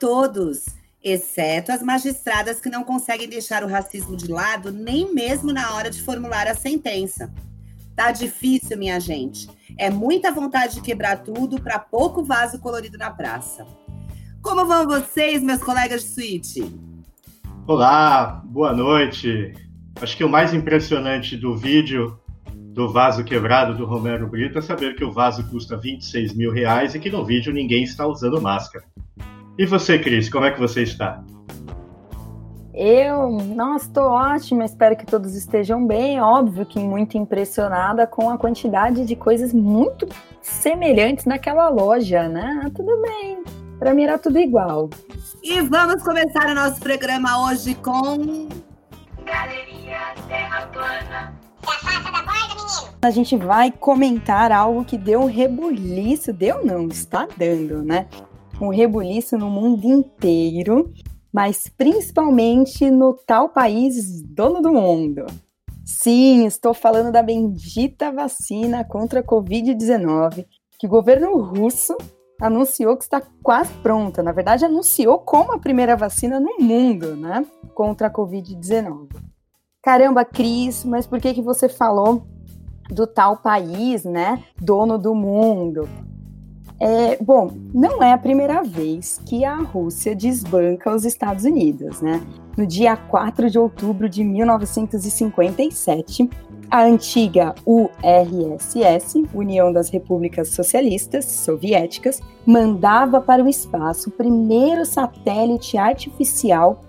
todos, exceto as magistradas que não conseguem deixar o racismo de lado nem mesmo na hora de formular a sentença. Tá difícil, minha gente. É muita vontade de quebrar tudo para pouco vaso colorido na praça. Como vão vocês, meus colegas de suíte? Olá, boa noite. Acho que o mais impressionante do vídeo do vaso quebrado do Romero Brito é saber que o vaso custa 26 mil reais e que no vídeo ninguém está usando máscara. E você, Cris, como é que você está? Eu, nossa, estou ótima, espero que todos estejam bem. Óbvio que muito impressionada com a quantidade de coisas muito semelhantes naquela loja, né? Tudo bem, para mim era tudo igual. E vamos começar o nosso programa hoje com. Galeria Terra Plana. da borda, menino! A gente vai comentar algo que deu um rebuliço. Deu não, está dando, né? Um rebuliço no mundo inteiro, mas principalmente no tal país dono do mundo. Sim, estou falando da bendita vacina contra a Covid-19 que o governo russo anunciou que está quase pronta. Na verdade, anunciou como a primeira vacina no mundo, né? Contra a Covid-19. Caramba, Cris, mas por que, que você falou do tal país, né? Dono do mundo? É, bom, não é a primeira vez que a Rússia desbanca os Estados Unidos, né? No dia 4 de outubro de 1957, a antiga URSS, União das Repúblicas Socialistas Soviéticas, mandava para o espaço o primeiro satélite artificial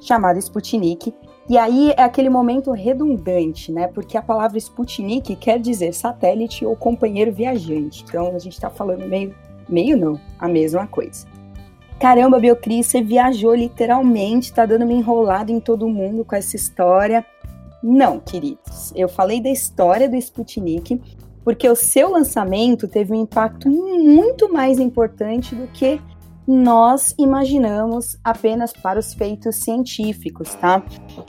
chamado Sputnik. E aí é aquele momento redundante, né? Porque a palavra Sputnik quer dizer satélite ou companheiro viajante. Então a gente está falando meio, meio não, a mesma coisa. Caramba, Biocris, você viajou literalmente, tá dando me enrolado em todo mundo com essa história. Não, queridos. Eu falei da história do Sputnik porque o seu lançamento teve um impacto muito mais importante do que nós imaginamos apenas para os feitos científicos, tá?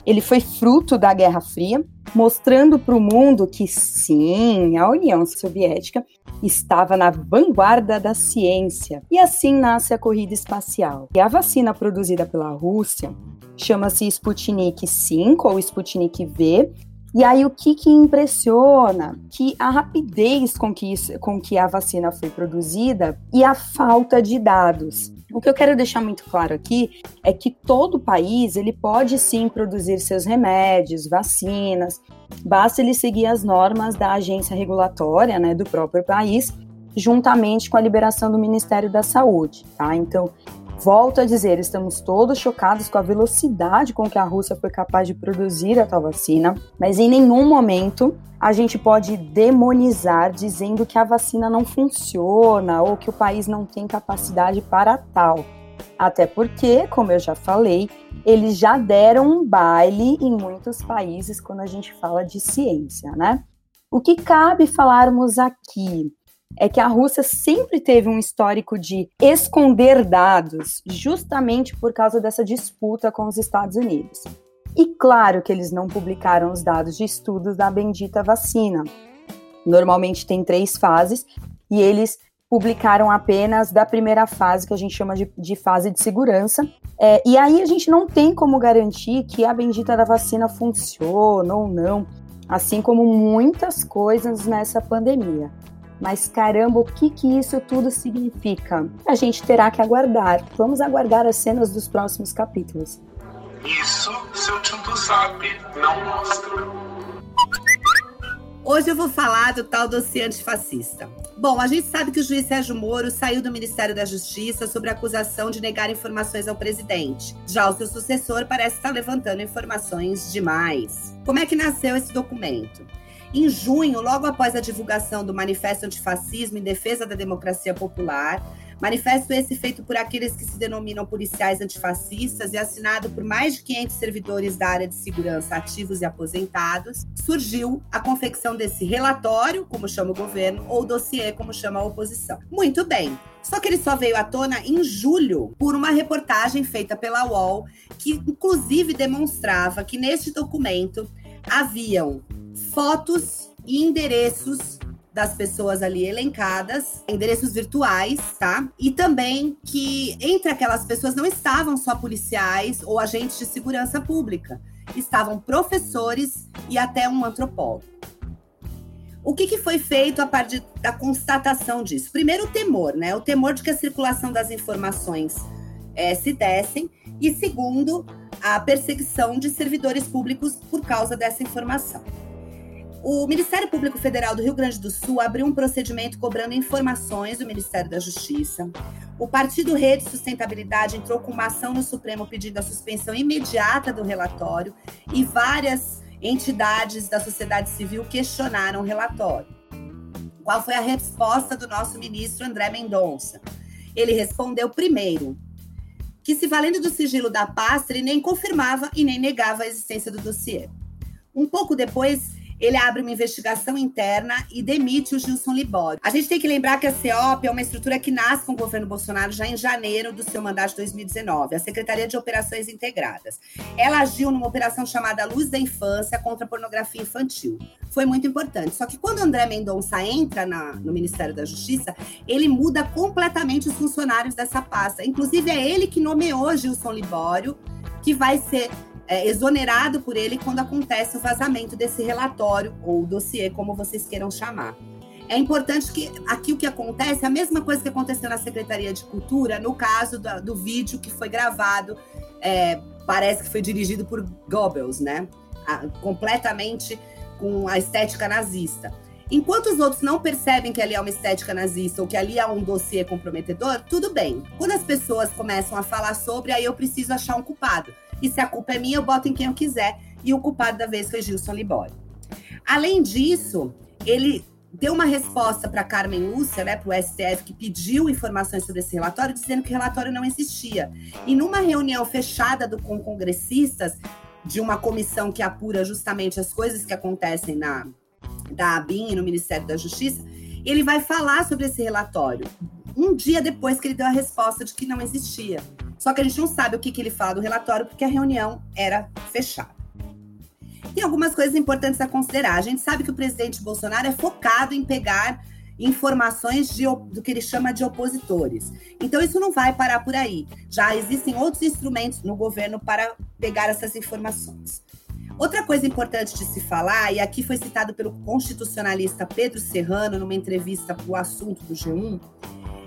Ele foi fruto da Guerra Fria, mostrando para o mundo que sim, a União Soviética estava na vanguarda da ciência. E assim nasce a corrida espacial. E a vacina produzida pela Rússia chama-se Sputnik 5 ou Sputnik V. E aí o que, que impressiona? Que a rapidez com que, isso, com que a vacina foi produzida e a falta de dados. O que eu quero deixar muito claro aqui é que todo país ele pode sim produzir seus remédios, vacinas, basta ele seguir as normas da agência regulatória, né, do próprio país, juntamente com a liberação do Ministério da Saúde, tá? Então, Volto a dizer, estamos todos chocados com a velocidade com que a Rússia foi capaz de produzir a tal vacina, mas em nenhum momento a gente pode demonizar dizendo que a vacina não funciona ou que o país não tem capacidade para tal. Até porque, como eu já falei, eles já deram um baile em muitos países quando a gente fala de ciência, né? O que cabe falarmos aqui é que a Rússia sempre teve um histórico de esconder dados, justamente por causa dessa disputa com os Estados Unidos. E claro que eles não publicaram os dados de estudos da bendita vacina. Normalmente tem três fases e eles publicaram apenas da primeira fase, que a gente chama de, de fase de segurança. É, e aí a gente não tem como garantir que a bendita da vacina funciona ou não, assim como muitas coisas nessa pandemia. Mas caramba, o que, que isso tudo significa? A gente terá que aguardar. Vamos aguardar as cenas dos próximos capítulos. Isso seu Tinto sabe, não mostra. Hoje eu vou falar do tal dossiê antifascista. Bom, a gente sabe que o juiz Sérgio Moro saiu do Ministério da Justiça sobre a acusação de negar informações ao presidente. Já o seu sucessor parece estar levantando informações demais. Como é que nasceu esse documento? Em junho, logo após a divulgação do Manifesto Antifascismo em Defesa da Democracia Popular, manifesto esse feito por aqueles que se denominam policiais antifascistas e assinado por mais de 500 servidores da área de segurança ativos e aposentados, surgiu a confecção desse relatório, como chama o governo, ou dossiê, como chama a oposição. Muito bem. Só que ele só veio à tona em julho por uma reportagem feita pela UOL, que inclusive demonstrava que neste documento haviam fotos e endereços das pessoas ali elencadas, endereços virtuais, tá? E também que entre aquelas pessoas não estavam só policiais ou agentes de segurança pública, estavam professores e até um antropólogo. O que, que, foi feito a partir da constatação disso? Primeiro, o temor, né? O temor de que a circulação das informações é, se dessem, e segundo, a perseguição de servidores públicos por causa dessa informação. O Ministério Público Federal do Rio Grande do Sul abriu um procedimento cobrando informações do Ministério da Justiça. O Partido Rede Sustentabilidade entrou com uma ação no Supremo pedindo a suspensão imediata do relatório e várias entidades da sociedade civil questionaram o relatório. Qual foi a resposta do nosso ministro André Mendonça? Ele respondeu primeiro que, se valendo do sigilo da pasta, ele nem confirmava e nem negava a existência do dossiê. Um pouco depois, ele abre uma investigação interna e demite o Gilson Libório. A gente tem que lembrar que a CEOP é uma estrutura que nasce com o governo Bolsonaro já em janeiro do seu mandato de 2019, a Secretaria de Operações Integradas. Ela agiu numa operação chamada Luz da Infância contra a pornografia infantil. Foi muito importante. Só que quando André Mendonça entra na, no Ministério da Justiça, ele muda completamente os funcionários dessa pasta. Inclusive, é ele que nomeou Gilson Libório, que vai ser é, exonerado por ele quando acontece o vazamento desse relatório ou dossiê, como vocês queiram chamar. É importante que aqui o que acontece é a mesma coisa que aconteceu na Secretaria de Cultura, no caso do, do vídeo que foi gravado, é, parece que foi dirigido por Goebbels, né? A, completamente com a estética nazista. Enquanto os outros não percebem que ali é uma estética nazista ou que ali é um dossiê comprometedor, tudo bem. Quando as pessoas começam a falar sobre, aí eu preciso achar um culpado. E se a culpa é minha, eu boto em quem eu quiser. E o culpado da vez foi Gilson Libório. Além disso, ele deu uma resposta para Carmen Lúcia, né, para o STF, que pediu informações sobre esse relatório, dizendo que o relatório não existia. E numa reunião fechada do, com congressistas, de uma comissão que apura justamente as coisas que acontecem na da ABIN e no Ministério da Justiça, ele vai falar sobre esse relatório um dia depois que ele deu a resposta de que não existia. Só que a gente não sabe o que, que ele fala do relatório, porque a reunião era fechada. Tem algumas coisas importantes a considerar. A gente sabe que o presidente Bolsonaro é focado em pegar informações de, do que ele chama de opositores. Então, isso não vai parar por aí. Já existem outros instrumentos no governo para pegar essas informações. Outra coisa importante de se falar, e aqui foi citado pelo constitucionalista Pedro Serrano numa entrevista para o assunto do G1,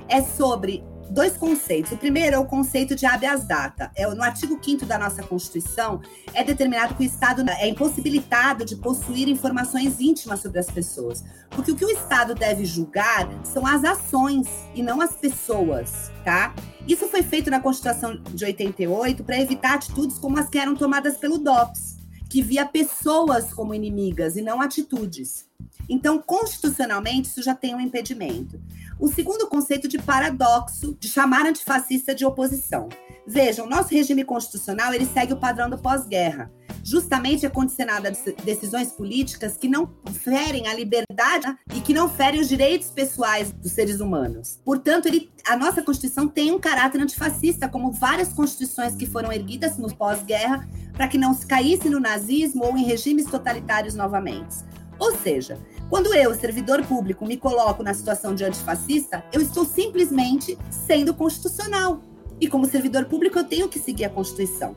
é sobre dois conceitos. O primeiro é o conceito de habeas data. É, no artigo 5 da nossa Constituição, é determinado que o Estado é impossibilitado de possuir informações íntimas sobre as pessoas. Porque o que o Estado deve julgar são as ações e não as pessoas, tá? Isso foi feito na Constituição de 88 para evitar atitudes como as que eram tomadas pelo DOPS, que via pessoas como inimigas e não atitudes. Então, constitucionalmente, isso já tem um impedimento. O segundo conceito de paradoxo, de chamar antifascista de oposição. Vejam, nosso regime constitucional ele segue o padrão do pós-guerra. Justamente é condicionado a decisões políticas que não ferem a liberdade e que não ferem os direitos pessoais dos seres humanos. Portanto, ele, a nossa Constituição tem um caráter antifascista, como várias constituições que foram erguidas no pós-guerra para que não se caísse no nazismo ou em regimes totalitários novamente. Ou seja, quando eu, servidor público, me coloco na situação de antifascista, eu estou simplesmente sendo constitucional. E como servidor público, eu tenho que seguir a Constituição.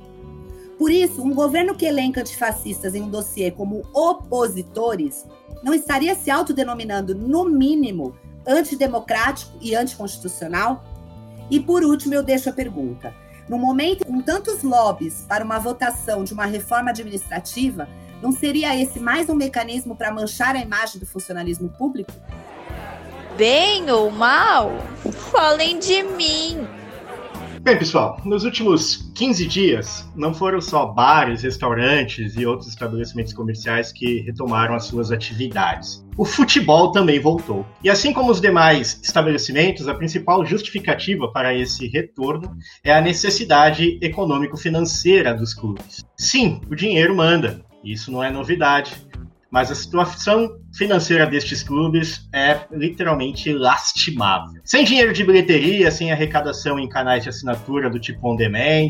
Por isso, um governo que elenca antifascistas em um dossiê como opositores não estaria se autodenominando, no mínimo, antidemocrático e anticonstitucional? E por último, eu deixo a pergunta. No momento com tantos lobbies para uma votação de uma reforma administrativa, não seria esse mais um mecanismo para manchar a imagem do funcionalismo público? Bem ou mal, falem de mim. Bem, pessoal, nos últimos 15 dias, não foram só bares, restaurantes e outros estabelecimentos comerciais que retomaram as suas atividades. O futebol também voltou. E assim como os demais estabelecimentos, a principal justificativa para esse retorno é a necessidade econômico-financeira dos clubes. Sim, o dinheiro manda. Isso não é novidade. Mas a situação financeira destes clubes é literalmente lastimável. Sem dinheiro de bilheteria, sem arrecadação em canais de assinatura do tipo on demand,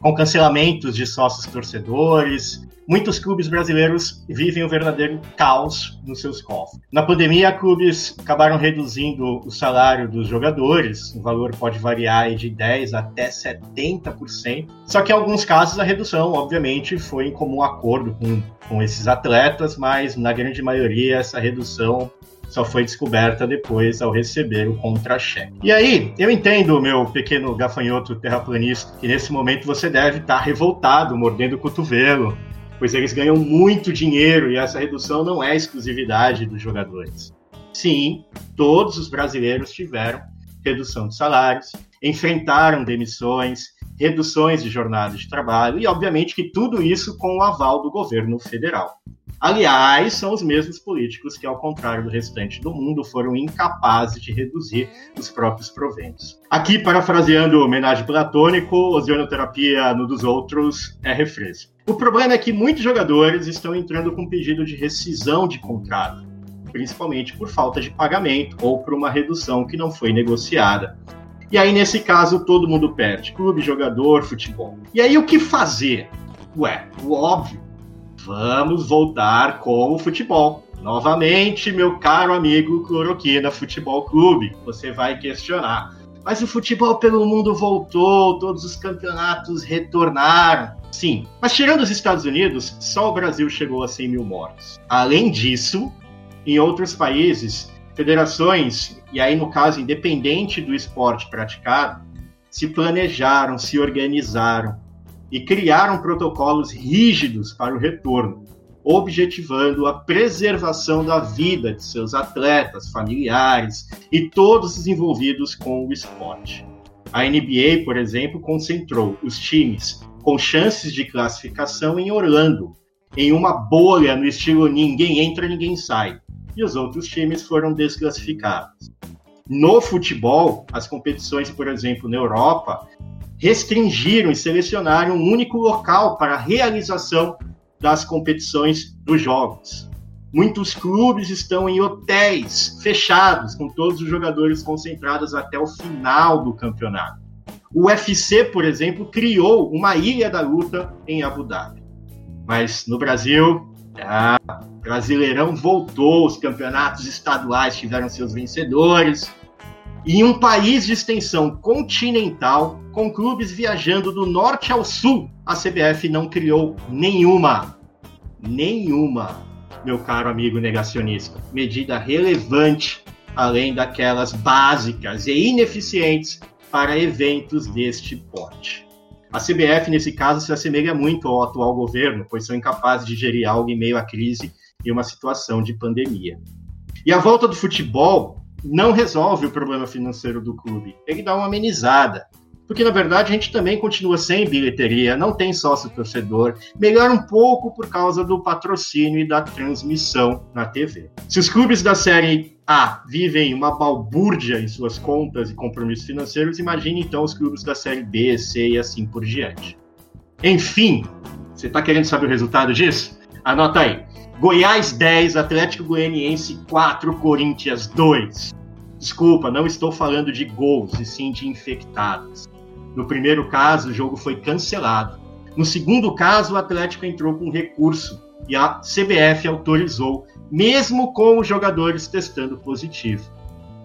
com cancelamentos de sócios torcedores, muitos clubes brasileiros vivem um verdadeiro caos nos seus cofres. Na pandemia, clubes acabaram reduzindo o salário dos jogadores, o valor pode variar de 10% até 70%. Só que em alguns casos a redução, obviamente, foi em comum acordo com, com esses atletas, mas na grande maioria essa redução só foi descoberta depois ao receber o contra-cheque. E aí, eu entendo, meu pequeno gafanhoto terraplanista, que nesse momento você deve estar revoltado, mordendo o cotovelo, pois eles ganham muito dinheiro e essa redução não é exclusividade dos jogadores. Sim, todos os brasileiros tiveram redução de salários, enfrentaram demissões, reduções de jornada de trabalho e, obviamente, que tudo isso com o aval do governo federal. Aliás, são os mesmos políticos que, ao contrário do restante do mundo, foram incapazes de reduzir os próprios proventos. Aqui, parafraseando o homenagem platônico, ozonoterapia no dos outros é refresco. O problema é que muitos jogadores estão entrando com pedido de rescisão de contrato, principalmente por falta de pagamento ou por uma redução que não foi negociada. E aí, nesse caso, todo mundo perde: clube, jogador, futebol. E aí, o que fazer? Ué, o óbvio Vamos voltar com o futebol. Novamente, meu caro amigo Cloroquina Futebol Clube, você vai questionar. Mas o futebol pelo mundo voltou, todos os campeonatos retornaram. Sim, mas tirando os Estados Unidos, só o Brasil chegou a 100 mil mortos. Além disso, em outros países, federações, e aí no caso independente do esporte praticado, se planejaram, se organizaram e criaram protocolos rígidos para o retorno, objetivando a preservação da vida de seus atletas, familiares e todos os envolvidos com o esporte. A NBA, por exemplo, concentrou os times com chances de classificação em Orlando, em uma bolha no estilo ninguém entra, ninguém sai, e os outros times foram desclassificados. No futebol, as competições, por exemplo, na Europa, restringiram e selecionaram um único local para a realização das competições dos jogos. Muitos clubes estão em hotéis fechados, com todos os jogadores concentrados até o final do campeonato. O UFC, por exemplo, criou uma ilha da luta em Abu Dhabi. Mas no Brasil, ah, Brasileirão voltou, os campeonatos estaduais tiveram seus vencedores, em um país de extensão continental, com clubes viajando do norte ao sul, a CBF não criou nenhuma, nenhuma, meu caro amigo negacionista, medida relevante, além daquelas básicas e ineficientes para eventos deste porte. A CBF, nesse caso, se assemelha muito ao atual governo, pois são incapazes de gerir algo em meio à crise e uma situação de pandemia. E a volta do futebol não resolve o problema financeiro do clube, ele dá uma amenizada. Porque, na verdade, a gente também continua sem bilheteria, não tem sócio torcedor, melhora um pouco por causa do patrocínio e da transmissão na TV. Se os clubes da Série A vivem uma balbúrdia em suas contas e compromissos financeiros, imagine então os clubes da Série B, C e assim por diante. Enfim, você está querendo saber o resultado disso? Anota aí. Goiás 10, Atlético Goianiense 4, Corinthians 2. Desculpa, não estou falando de gols, e sim de infectados. No primeiro caso, o jogo foi cancelado. No segundo caso, o Atlético entrou com recurso e a CBF autorizou, mesmo com os jogadores testando positivo.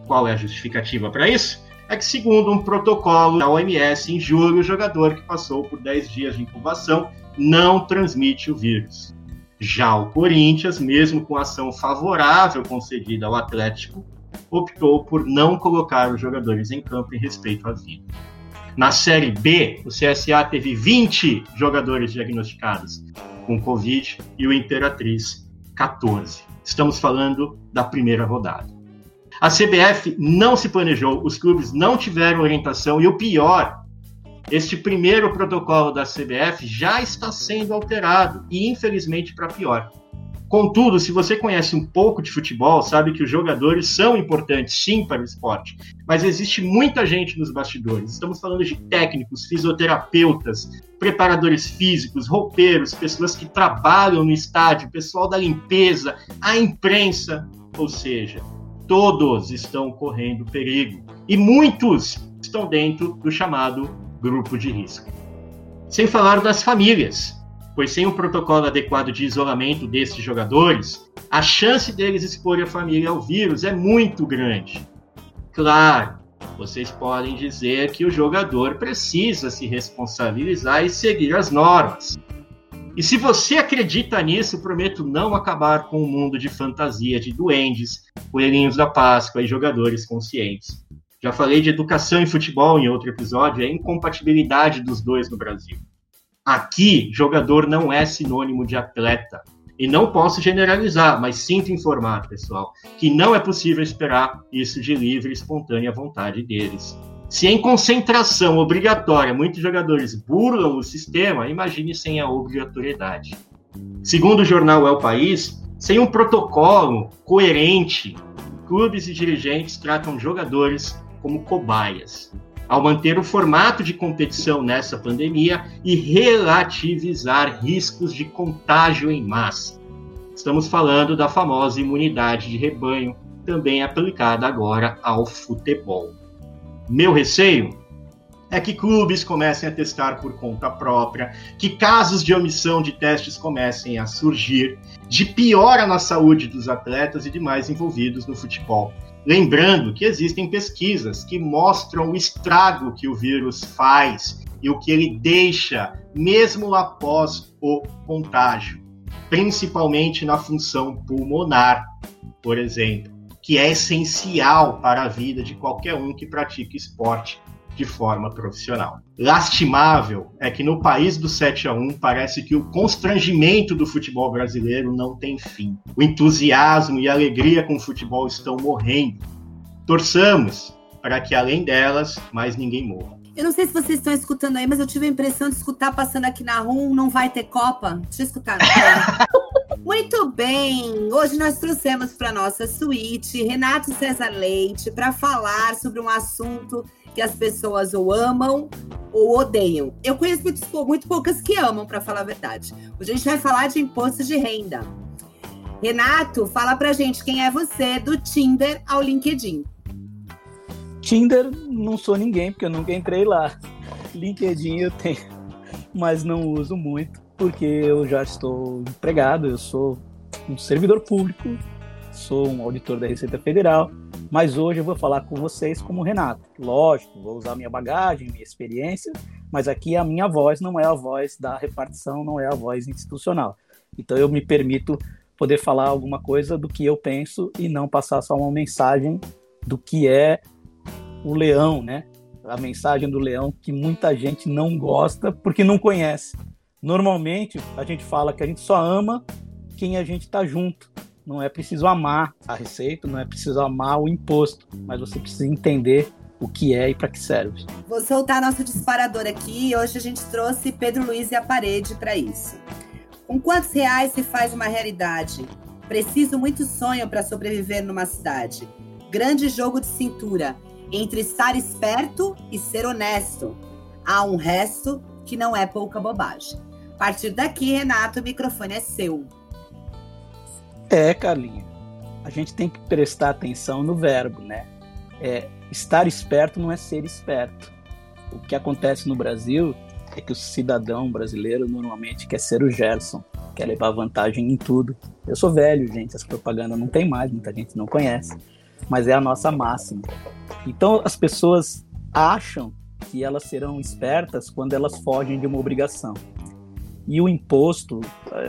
Qual é a justificativa para isso? É que, segundo um protocolo da OMS, em julho, o jogador que passou por 10 dias de incubação não transmite o vírus. Já o Corinthians, mesmo com ação favorável concedida ao Atlético, optou por não colocar os jogadores em campo em respeito à vida. Na Série B, o CSA teve 20 jogadores diagnosticados com Covid e o Imperatriz 14. Estamos falando da primeira rodada. A CBF não se planejou, os clubes não tiveram orientação e o pior, este primeiro protocolo da CBF já está sendo alterado e, infelizmente, para pior. Contudo, se você conhece um pouco de futebol, sabe que os jogadores são importantes sim para o esporte, mas existe muita gente nos bastidores. Estamos falando de técnicos, fisioterapeutas, preparadores físicos, roupeiros, pessoas que trabalham no estádio, pessoal da limpeza, a imprensa, ou seja, todos estão correndo perigo e muitos estão dentro do chamado grupo de risco. Sem falar das famílias. Pois sem um protocolo adequado de isolamento desses jogadores, a chance deles expor a família ao vírus é muito grande. Claro, vocês podem dizer que o jogador precisa se responsabilizar e seguir as normas. E se você acredita nisso, prometo não acabar com o um mundo de fantasia de duendes, coelhinhos da Páscoa e jogadores conscientes. Já falei de educação e futebol em outro episódio, é a incompatibilidade dos dois no Brasil. Aqui, jogador não é sinônimo de atleta. E não posso generalizar, mas sinto informar, pessoal, que não é possível esperar isso de livre e espontânea vontade deles. Se em concentração obrigatória muitos jogadores burlam o sistema, imagine sem a obrigatoriedade. Segundo o jornal El País, sem um protocolo coerente, clubes e dirigentes tratam jogadores como cobaias. Ao manter o formato de competição nessa pandemia e relativizar riscos de contágio em massa. Estamos falando da famosa imunidade de rebanho, também aplicada agora ao futebol. Meu receio é que clubes comecem a testar por conta própria, que casos de omissão de testes comecem a surgir, de piora na saúde dos atletas e demais envolvidos no futebol. Lembrando que existem pesquisas que mostram o estrago que o vírus faz e o que ele deixa, mesmo após o contágio, principalmente na função pulmonar, por exemplo que é essencial para a vida de qualquer um que pratique esporte de forma profissional. Lastimável é que no país do 7 a 1 parece que o constrangimento do futebol brasileiro não tem fim. O entusiasmo e a alegria com o futebol estão morrendo. Torçamos para que além delas, mais ninguém morra. Eu não sei se vocês estão escutando aí, mas eu tive a impressão de escutar passando aqui na rua, não vai ter Copa. Deixa eu escutar. Muito bem! Hoje nós trouxemos para nossa suíte Renato César Leite para falar sobre um assunto que as pessoas ou amam ou odeiam. Eu conheço muito, muito poucas que amam, para falar a verdade. Hoje a gente vai falar de imposto de renda. Renato, fala pra gente quem é você, do Tinder ao LinkedIn. Tinder não sou ninguém, porque eu nunca entrei lá. LinkedIn eu tenho, mas não uso muito porque eu já estou empregado, eu sou um servidor público, sou um auditor da Receita Federal, mas hoje eu vou falar com vocês como Renato. Lógico, vou usar minha bagagem, minha experiência, mas aqui a minha voz não é a voz da repartição, não é a voz institucional. Então eu me permito poder falar alguma coisa do que eu penso e não passar só uma mensagem do que é o leão, né? A mensagem do leão que muita gente não gosta porque não conhece. Normalmente, a gente fala que a gente só ama quem a gente está junto. Não é preciso amar a receita, não é preciso amar o imposto, mas você precisa entender o que é e para que serve. Vou soltar nosso disparador aqui e hoje a gente trouxe Pedro Luiz e a parede para isso. Com quantos reais se faz uma realidade? Preciso muito sonho para sobreviver numa cidade. Grande jogo de cintura entre estar esperto e ser honesto. Há um resto que não é pouca bobagem. A partir daqui, Renato, o microfone é seu. É, Carlinha. A gente tem que prestar atenção no verbo, né? É, estar esperto não é ser esperto. O que acontece no Brasil é que o cidadão brasileiro normalmente quer ser o Gerson, quer levar vantagem em tudo. Eu sou velho, gente, essa propaganda não tem mais, muita gente não conhece, mas é a nossa máxima. Então as pessoas acham que elas serão espertas quando elas fogem de uma obrigação. E o imposto,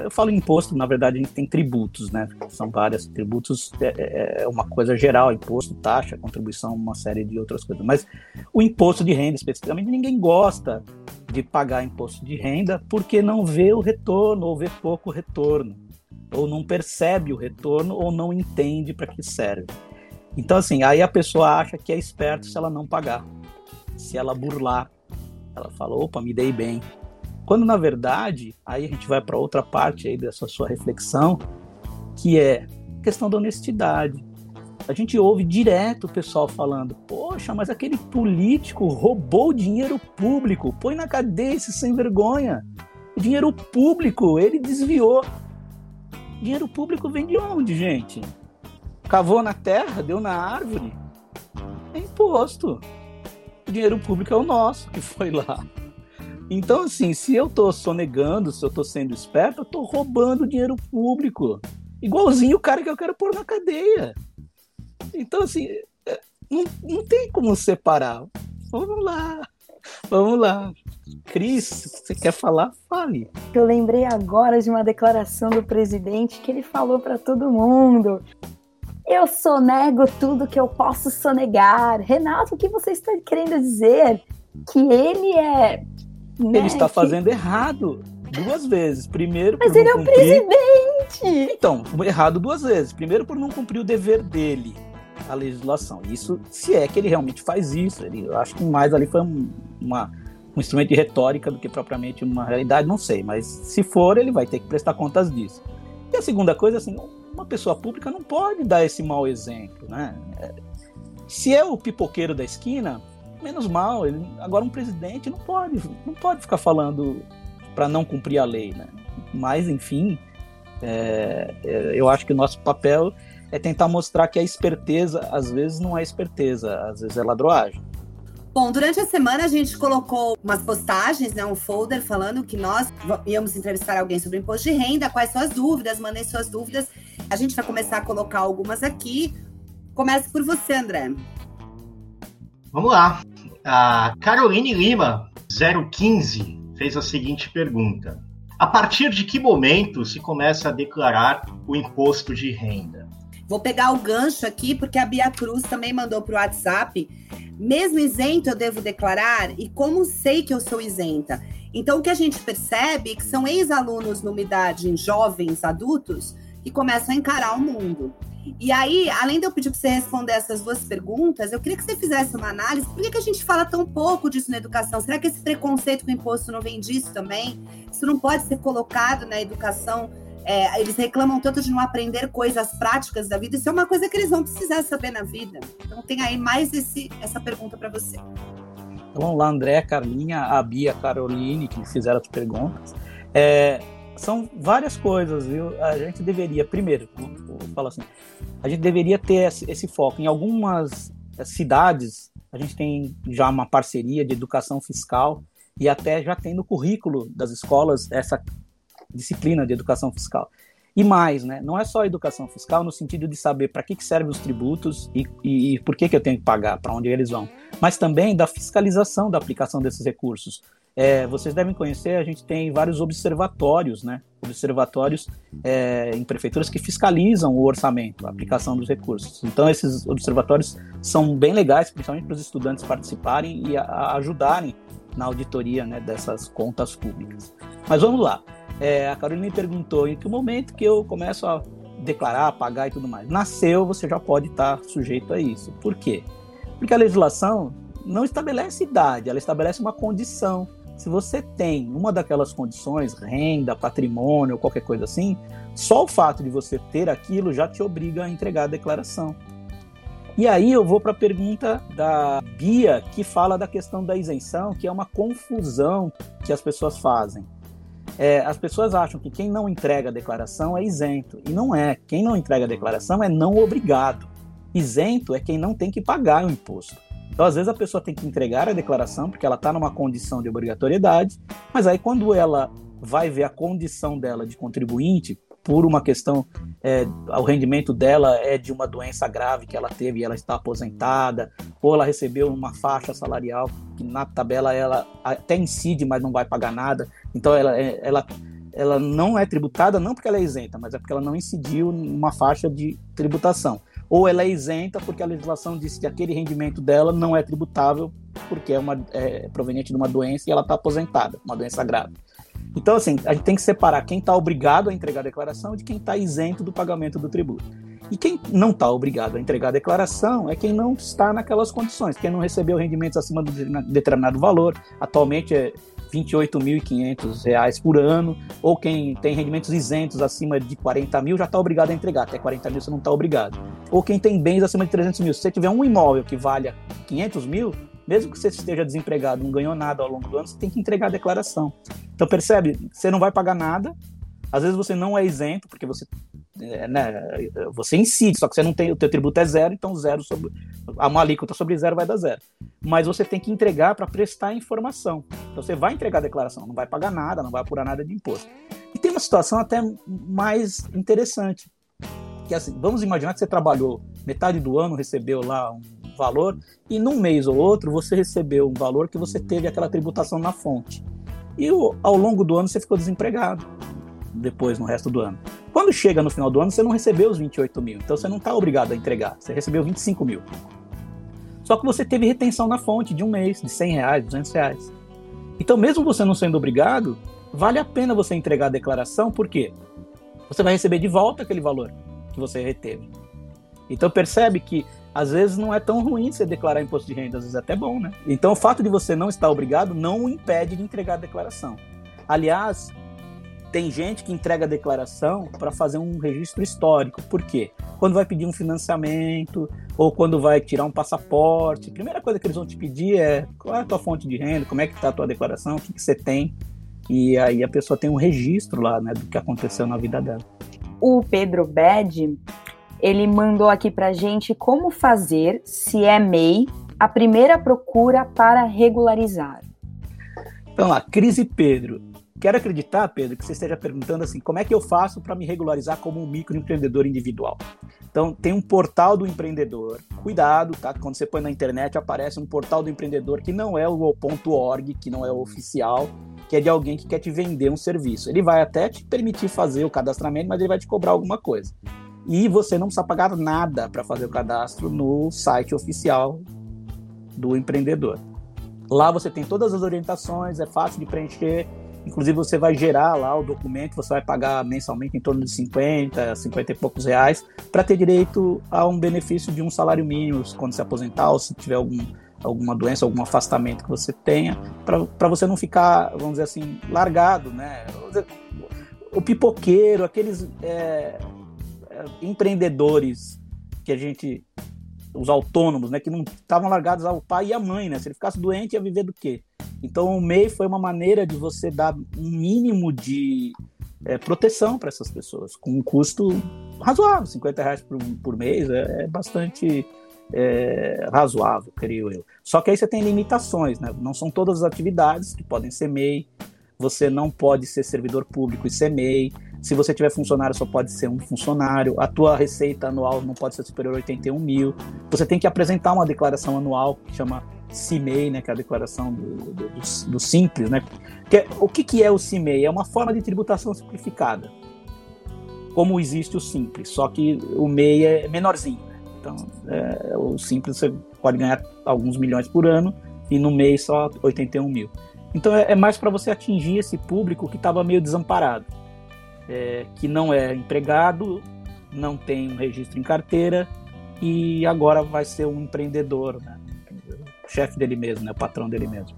eu falo imposto, na verdade a gente tem tributos, né? São vários tributos, é, é, é uma coisa geral, imposto, taxa, contribuição, uma série de outras coisas. Mas o imposto de renda, especificamente, ninguém gosta de pagar imposto de renda porque não vê o retorno ou vê pouco retorno, ou não percebe o retorno ou não entende para que serve. Então, assim, aí a pessoa acha que é esperto se ela não pagar, se ela burlar. Ela fala, opa, me dei bem. Quando na verdade, aí a gente vai para outra parte aí dessa sua reflexão, que é questão da honestidade. A gente ouve direto o pessoal falando: "Poxa, mas aquele político roubou dinheiro público, põe na cadeia esse sem vergonha. Dinheiro público, ele desviou. Dinheiro público vem de onde, gente? Cavou na terra, deu na árvore? É imposto. O dinheiro público é o nosso que foi lá Então, assim, se eu tô sonegando, se eu tô sendo esperto, eu tô roubando dinheiro público. Igualzinho o cara que eu quero pôr na cadeia. Então, assim, é, não, não tem como separar. Vamos lá. Vamos lá. Cris, você quer falar? Fale. Eu lembrei agora de uma declaração do presidente que ele falou para todo mundo. Eu sonego tudo que eu posso sonegar. Renato, o que você está querendo dizer? Que ele é. Né, ele está fazendo errado duas vezes. Primeiro, mas ele é o cumprir... presidente. Então, errado duas vezes. Primeiro, por não cumprir o dever dele a legislação. Isso, se é que ele realmente faz isso. Ele, eu acho que mais ali foi uma, um instrumento de retórica do que propriamente uma realidade, não sei. Mas se for, ele vai ter que prestar contas disso. E a segunda coisa, assim, uma pessoa pública não pode dar esse mau exemplo, né? Se é o pipoqueiro da esquina, menos mal. Ele, agora um presidente não pode, não pode ficar falando para não cumprir a lei, né? Mas enfim, é, é, eu acho que o nosso papel é tentar mostrar que a esperteza, às vezes, não é esperteza, às vezes é ladroagem. Bom, durante a semana a gente colocou umas postagens, né, um folder falando que nós íamos entrevistar alguém sobre imposto de renda, quais são as dúvidas, mandei suas dúvidas. A gente vai começar a colocar algumas aqui. Comece por você, André. Vamos lá. A Caroline Lima, 015, fez a seguinte pergunta: A partir de que momento se começa a declarar o imposto de renda? Vou pegar o gancho aqui, porque a Bia Cruz também mandou para o WhatsApp. Mesmo isento, eu devo declarar? E como sei que eu sou isenta? Então, o que a gente percebe é que são ex-alunos numa idade, jovens, adultos, que começam a encarar o mundo. E aí, além de eu pedir para você responder essas duas perguntas, eu queria que você fizesse uma análise. Por que, que a gente fala tão pouco disso na educação? Será que esse preconceito com o imposto não vem disso também? Isso não pode ser colocado na educação é, eles reclamam tanto de não aprender coisas práticas da vida. Isso é uma coisa que eles vão precisar saber na vida. Então tem aí mais esse, essa pergunta para você. Então, vamos lá, André, Carlinha, a Bia, Caroline, que fizeram as perguntas. É, são várias coisas, viu? A gente deveria, primeiro, vou falar assim, a gente deveria ter esse, foco. Em algumas é, cidades, a gente tem já uma parceria de educação fiscal e até já tem no currículo das escolas essa disciplina de educação fiscal. E mais, né? Não é só educação fiscal no sentido de saber para que, que servem os tributos e, e, e por que, que eu tenho que pagar, para onde eles vão, mas também da fiscalização da aplicação desses recursos. É, vocês devem conhecer, a gente tem vários observatórios, né? Observatórios é, em prefeituras que fiscalizam o orçamento, a aplicação dos recursos. Então, esses observatórios são bem legais, principalmente para os estudantes participarem e a, a ajudarem na auditoria né, dessas contas públicas. Mas vamos lá. É, a Carolina me perguntou em que momento que eu começo a declarar, pagar e tudo mais. Nasceu, você já pode estar sujeito a isso. Por quê? Porque a legislação não estabelece idade, ela estabelece uma condição. Se você tem uma daquelas condições, renda, patrimônio, qualquer coisa assim, só o fato de você ter aquilo já te obriga a entregar a declaração. E aí eu vou para a pergunta da Bia, que fala da questão da isenção, que é uma confusão que as pessoas fazem. É, as pessoas acham que quem não entrega a declaração é isento. E não é. Quem não entrega a declaração é não obrigado. Isento é quem não tem que pagar o imposto. Então, às vezes, a pessoa tem que entregar a declaração porque ela está numa condição de obrigatoriedade, mas aí, quando ela vai ver a condição dela de contribuinte, por uma questão, é, o rendimento dela é de uma doença grave que ela teve e ela está aposentada, ou ela recebeu uma faixa salarial que na tabela ela até incide, mas não vai pagar nada. Então ela, é, ela, ela não é tributada não porque ela é isenta, mas é porque ela não incidiu numa faixa de tributação. Ou ela é isenta porque a legislação diz que aquele rendimento dela não é tributável porque é, uma, é proveniente de uma doença e ela está aposentada, uma doença grave. Então, assim, a gente tem que separar quem está obrigado a entregar a declaração de quem está isento do pagamento do tributo. E quem não está obrigado a entregar a declaração é quem não está naquelas condições, quem não recebeu rendimentos acima de determinado valor. Atualmente é R$ 28.500 por ano, ou quem tem rendimentos isentos acima de 40 mil já está obrigado a entregar, até 40 mil você não está obrigado. Ou quem tem bens acima de 300 mil. Se você tiver um imóvel que valha 500 mil, mesmo que você esteja desempregado, não ganhou nada ao longo do ano, você tem que entregar a declaração. Então percebe, você não vai pagar nada, às vezes você não é isento, porque você, né, você incide, só que você não tem, o teu tributo é zero, então zero sobre uma alíquota sobre zero vai dar zero. Mas você tem que entregar para prestar informação. Então você vai entregar a declaração, não vai pagar nada, não vai apurar nada de imposto. E tem uma situação até mais interessante. Que assim, vamos imaginar que você trabalhou metade do ano, recebeu lá um valor, e num mês ou outro você recebeu um valor que você teve aquela tributação na fonte. E ao longo do ano você ficou desempregado depois no resto do ano. Quando chega no final do ano, você não recebeu os 28 mil, então você não está obrigado a entregar, você recebeu 25 mil. Só que você teve retenção na fonte de um mês, de 100 reais, 200 reais. Então, mesmo você não sendo obrigado, vale a pena você entregar a declaração, porque você vai receber de volta aquele valor que você reteve. Então, percebe que às vezes não é tão ruim você declarar imposto de renda, às vezes é até bom, né? Então, o fato de você não estar obrigado não o impede de entregar a declaração. Aliás, tem gente que entrega a declaração para fazer um registro histórico. Por quê? Quando vai pedir um financiamento ou quando vai tirar um passaporte, a primeira coisa que eles vão te pedir é qual é a tua fonte de renda, como é que está a tua declaração, o que, que você tem. E aí a pessoa tem um registro lá, né, do que aconteceu na vida dela. O Pedro Bed, ele mandou aqui pra gente como fazer, se é MEI, a primeira procura para regularizar. Então lá, Crise Pedro, Quero acreditar, Pedro, que você esteja perguntando assim: como é que eu faço para me regularizar como um microempreendedor individual? Então, tem um portal do empreendedor. Cuidado, tá? Quando você põe na internet, aparece um portal do empreendedor que não é o .org, que não é o oficial, que é de alguém que quer te vender um serviço. Ele vai até te permitir fazer o cadastramento, mas ele vai te cobrar alguma coisa. E você não precisa pagar nada para fazer o cadastro no site oficial do empreendedor. Lá você tem todas as orientações, é fácil de preencher Inclusive, você vai gerar lá o documento, você vai pagar mensalmente em torno de 50, 50 e poucos reais, para ter direito a um benefício de um salário mínimo quando se aposentar ou se tiver algum, alguma doença, algum afastamento que você tenha, para você não ficar, vamos dizer assim, largado, né? O pipoqueiro, aqueles é, é, empreendedores que a gente os autônomos, né, que não estavam largados ao pai e à mãe, né? Se ele ficasse doente, ia viver do quê? Então, o MEI foi uma maneira de você dar um mínimo de é, proteção para essas pessoas, com um custo razoável, 50 reais por, por mês é, é bastante é, razoável, creio eu. Só que aí você tem limitações, né? Não são todas as atividades que podem ser MEI, você não pode ser servidor público e ser MEI, se você tiver funcionário, só pode ser um funcionário. A tua receita anual não pode ser superior a 81 mil. Você tem que apresentar uma declaração anual que chama CIMEI, né, que é a declaração do, do, do, do Simples. Né? Que é, o que, que é o CIMEI? É uma forma de tributação simplificada. Como existe o Simples, só que o MEI é menorzinho. Né? Então, é, o Simples você pode ganhar alguns milhões por ano e no MEI só 81 mil. Então é, é mais para você atingir esse público que estava meio desamparado é, que não é empregado, não tem um registro em carteira e agora vai ser um empreendedor, né? o chefe dele mesmo, né? o patrão dele mesmo.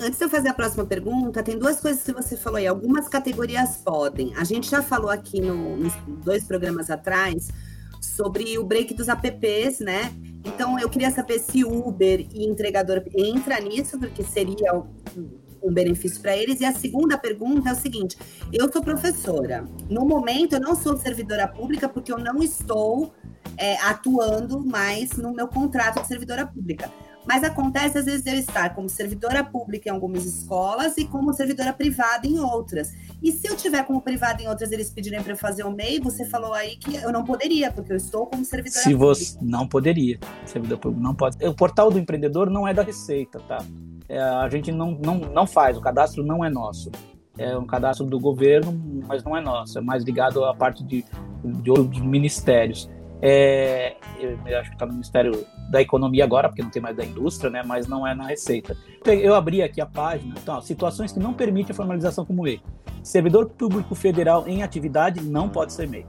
Antes de eu fazer a próxima pergunta, tem duas coisas que você falou aí. Algumas categorias podem. A gente já falou aqui no, nos dois programas atrás sobre o break dos apps, né? Então eu queria saber se Uber e entregador entra nisso, porque seria um benefício para eles. E a segunda pergunta é o seguinte: eu sou professora. No momento, eu não sou servidora pública porque eu não estou é, atuando mais no meu contrato de servidora pública. Mas acontece, às vezes, eu estar como servidora pública em algumas escolas e como servidora privada em outras. E se eu tiver como privada em outras, eles pedirem para eu fazer o MEI, você falou aí que eu não poderia, porque eu estou como servidora se pública. Se você não poderia, servidor público não pode. O portal do empreendedor não é da Receita, tá? É, a gente não, não, não faz, o cadastro não é nosso. É um cadastro do governo, mas não é nosso, é mais ligado à parte de, de outros ministérios. É, eu acho que está no Ministério da Economia agora, porque não tem mais da indústria, né? mas não é na Receita. Eu abri aqui a página, então, situações que não permitem a formalização como MEI. Servidor público federal em atividade não pode ser MEI.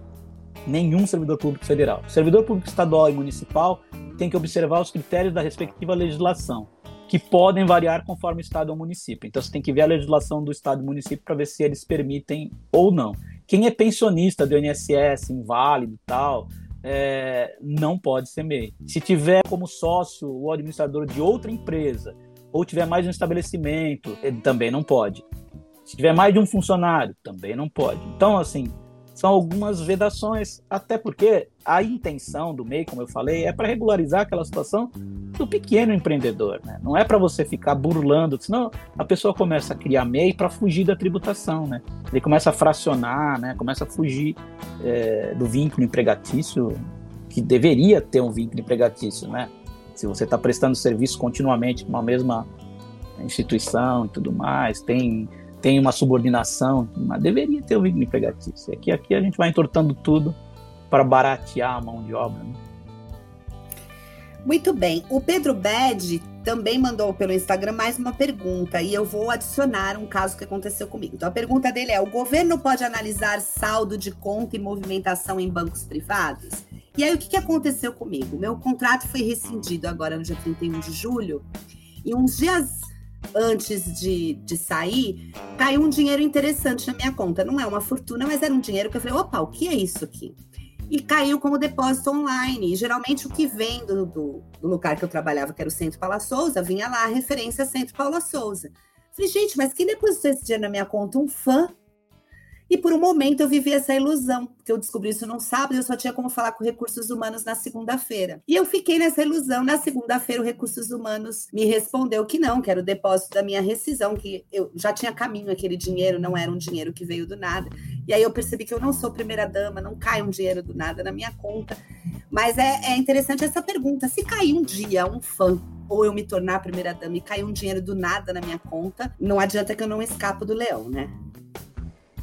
Nenhum servidor público federal. Servidor público estadual e municipal tem que observar os critérios da respectiva legislação que podem variar conforme o estado ou município. Então você tem que ver a legislação do estado e município para ver se eles permitem ou não. Quem é pensionista do INSS, inválido e tal, é, não pode ser MEI. Se tiver como sócio ou administrador de outra empresa, ou tiver mais um estabelecimento, ele também não pode. Se tiver mais de um funcionário, também não pode. Então, assim, são algumas vedações, até porque a intenção do MEI, como eu falei, é para regularizar aquela situação do pequeno empreendedor, né? Não é para você ficar burlando, senão a pessoa começa a criar MEI para fugir da tributação, né? Ele começa a fracionar, né? Começa a fugir é, do vínculo empregatício, que deveria ter um vínculo empregatício, né? Se você está prestando serviço continuamente com uma mesma instituição e tudo mais, tem tem uma subordinação, mas deveria ter o vínculo empregatício. Aqui, aqui a gente vai entortando tudo para baratear a mão de obra. Né? Muito bem. O Pedro Bed também mandou pelo Instagram mais uma pergunta e eu vou adicionar um caso que aconteceu comigo. Então a pergunta dele é: o governo pode analisar saldo de conta e movimentação em bancos privados? E aí o que, que aconteceu comigo? Meu contrato foi rescindido agora no dia 31 de julho e uns dias antes de, de sair, caiu um dinheiro interessante na minha conta. Não é uma fortuna, mas era um dinheiro que eu falei, opa, o que é isso aqui? E caiu como depósito online. E geralmente o que vem do, do, do lugar que eu trabalhava, que era o Centro Paula Souza, vinha lá a referência Centro Paula Souza. Falei, gente, mas quem depositou esse dinheiro na minha conta? Um fã e por um momento eu vivi essa ilusão, porque eu descobri isso num sábado e eu só tinha como falar com recursos humanos na segunda-feira. E eu fiquei nessa ilusão. Na segunda-feira, o recursos humanos me respondeu que não, que era o depósito da minha rescisão, que eu já tinha caminho aquele dinheiro, não era um dinheiro que veio do nada. E aí eu percebi que eu não sou primeira dama, não cai um dinheiro do nada na minha conta. Mas é, é interessante essa pergunta: se cair um dia um fã ou eu me tornar a primeira dama e cair um dinheiro do nada na minha conta, não adianta que eu não escapo do leão, né?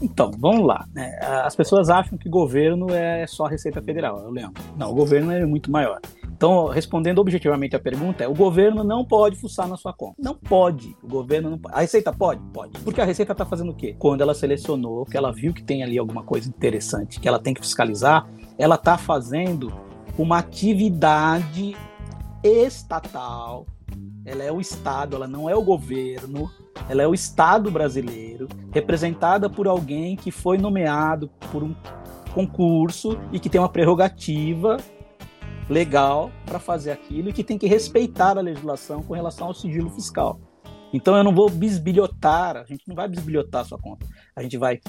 Então, vamos lá. Né? As pessoas acham que governo é só Receita Federal, eu lembro. Não, o governo é muito maior. Então, respondendo objetivamente a pergunta, é: o governo não pode fuçar na sua conta. Não pode. O governo não pode. A Receita pode? Pode. Porque a Receita está fazendo o quê? Quando ela selecionou, que ela viu que tem ali alguma coisa interessante, que ela tem que fiscalizar, ela está fazendo uma atividade estatal. Ela é o Estado, ela não é o governo ela é o Estado brasileiro, representada por alguém que foi nomeado por um concurso e que tem uma prerrogativa legal para fazer aquilo e que tem que respeitar a legislação com relação ao sigilo fiscal. Então eu não vou bisbilhotar, a gente não vai bisbilhotar a sua conta. A gente vai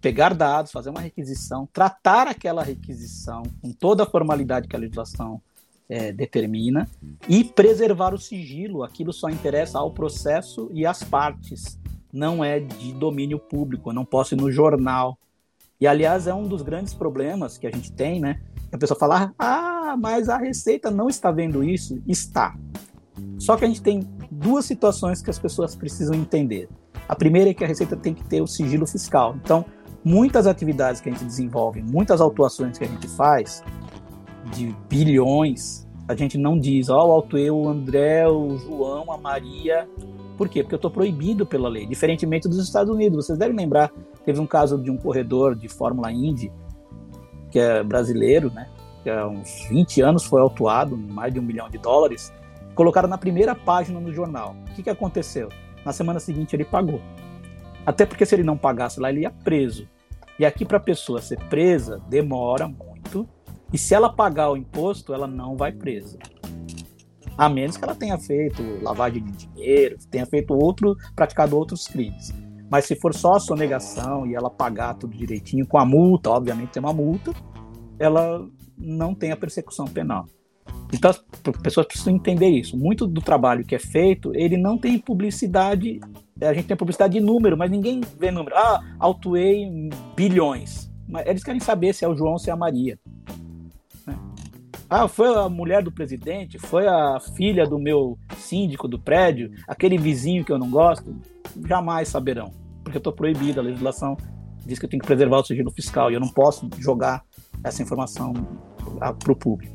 pegar dados, fazer uma requisição, tratar aquela requisição com toda a formalidade que a legislação é, determina e preservar o sigilo. Aquilo só interessa ao processo e às partes, não é de domínio público. Não posso ir no jornal. E aliás é um dos grandes problemas que a gente tem, né? A pessoa fala: ah, mas a Receita não está vendo isso. Está. Só que a gente tem duas situações que as pessoas precisam entender. A primeira é que a Receita tem que ter o sigilo fiscal. Então, muitas atividades que a gente desenvolve, muitas autuações que a gente faz, de bilhões, a gente não diz, ó, oh, o alto eu, o André, o João, a Maria. Por quê? Porque eu estou proibido pela lei, diferentemente dos Estados Unidos. Vocês devem lembrar, teve um caso de um corredor de Fórmula Indy, que é brasileiro, né? Que há uns 20 anos foi autuado, mais de um milhão de dólares, colocaram na primeira página no jornal. O que, que aconteceu? Na semana seguinte ele pagou. Até porque se ele não pagasse lá, ele ia preso. E aqui para a pessoa ser presa demora muito e se ela pagar o imposto, ela não vai presa. A menos que ela tenha feito lavagem de dinheiro, tenha feito outro, praticado outros crimes. Mas se for só a sonegação e ela pagar tudo direitinho com a multa, obviamente tem uma multa, ela não tem a persecução penal. Então as pessoas precisam entender isso. Muito do trabalho que é feito, ele não tem publicidade. A gente tem publicidade de número, mas ninguém vê número. Ah, autuei bilhões. Mas eles querem saber se é o João ou se é a Maria. Ah, foi a mulher do presidente, foi a filha do meu síndico do prédio, aquele vizinho que eu não gosto, jamais saberão, porque eu estou proibido. A legislação diz que eu tenho que preservar o sigilo fiscal e eu não posso jogar essa informação para o público.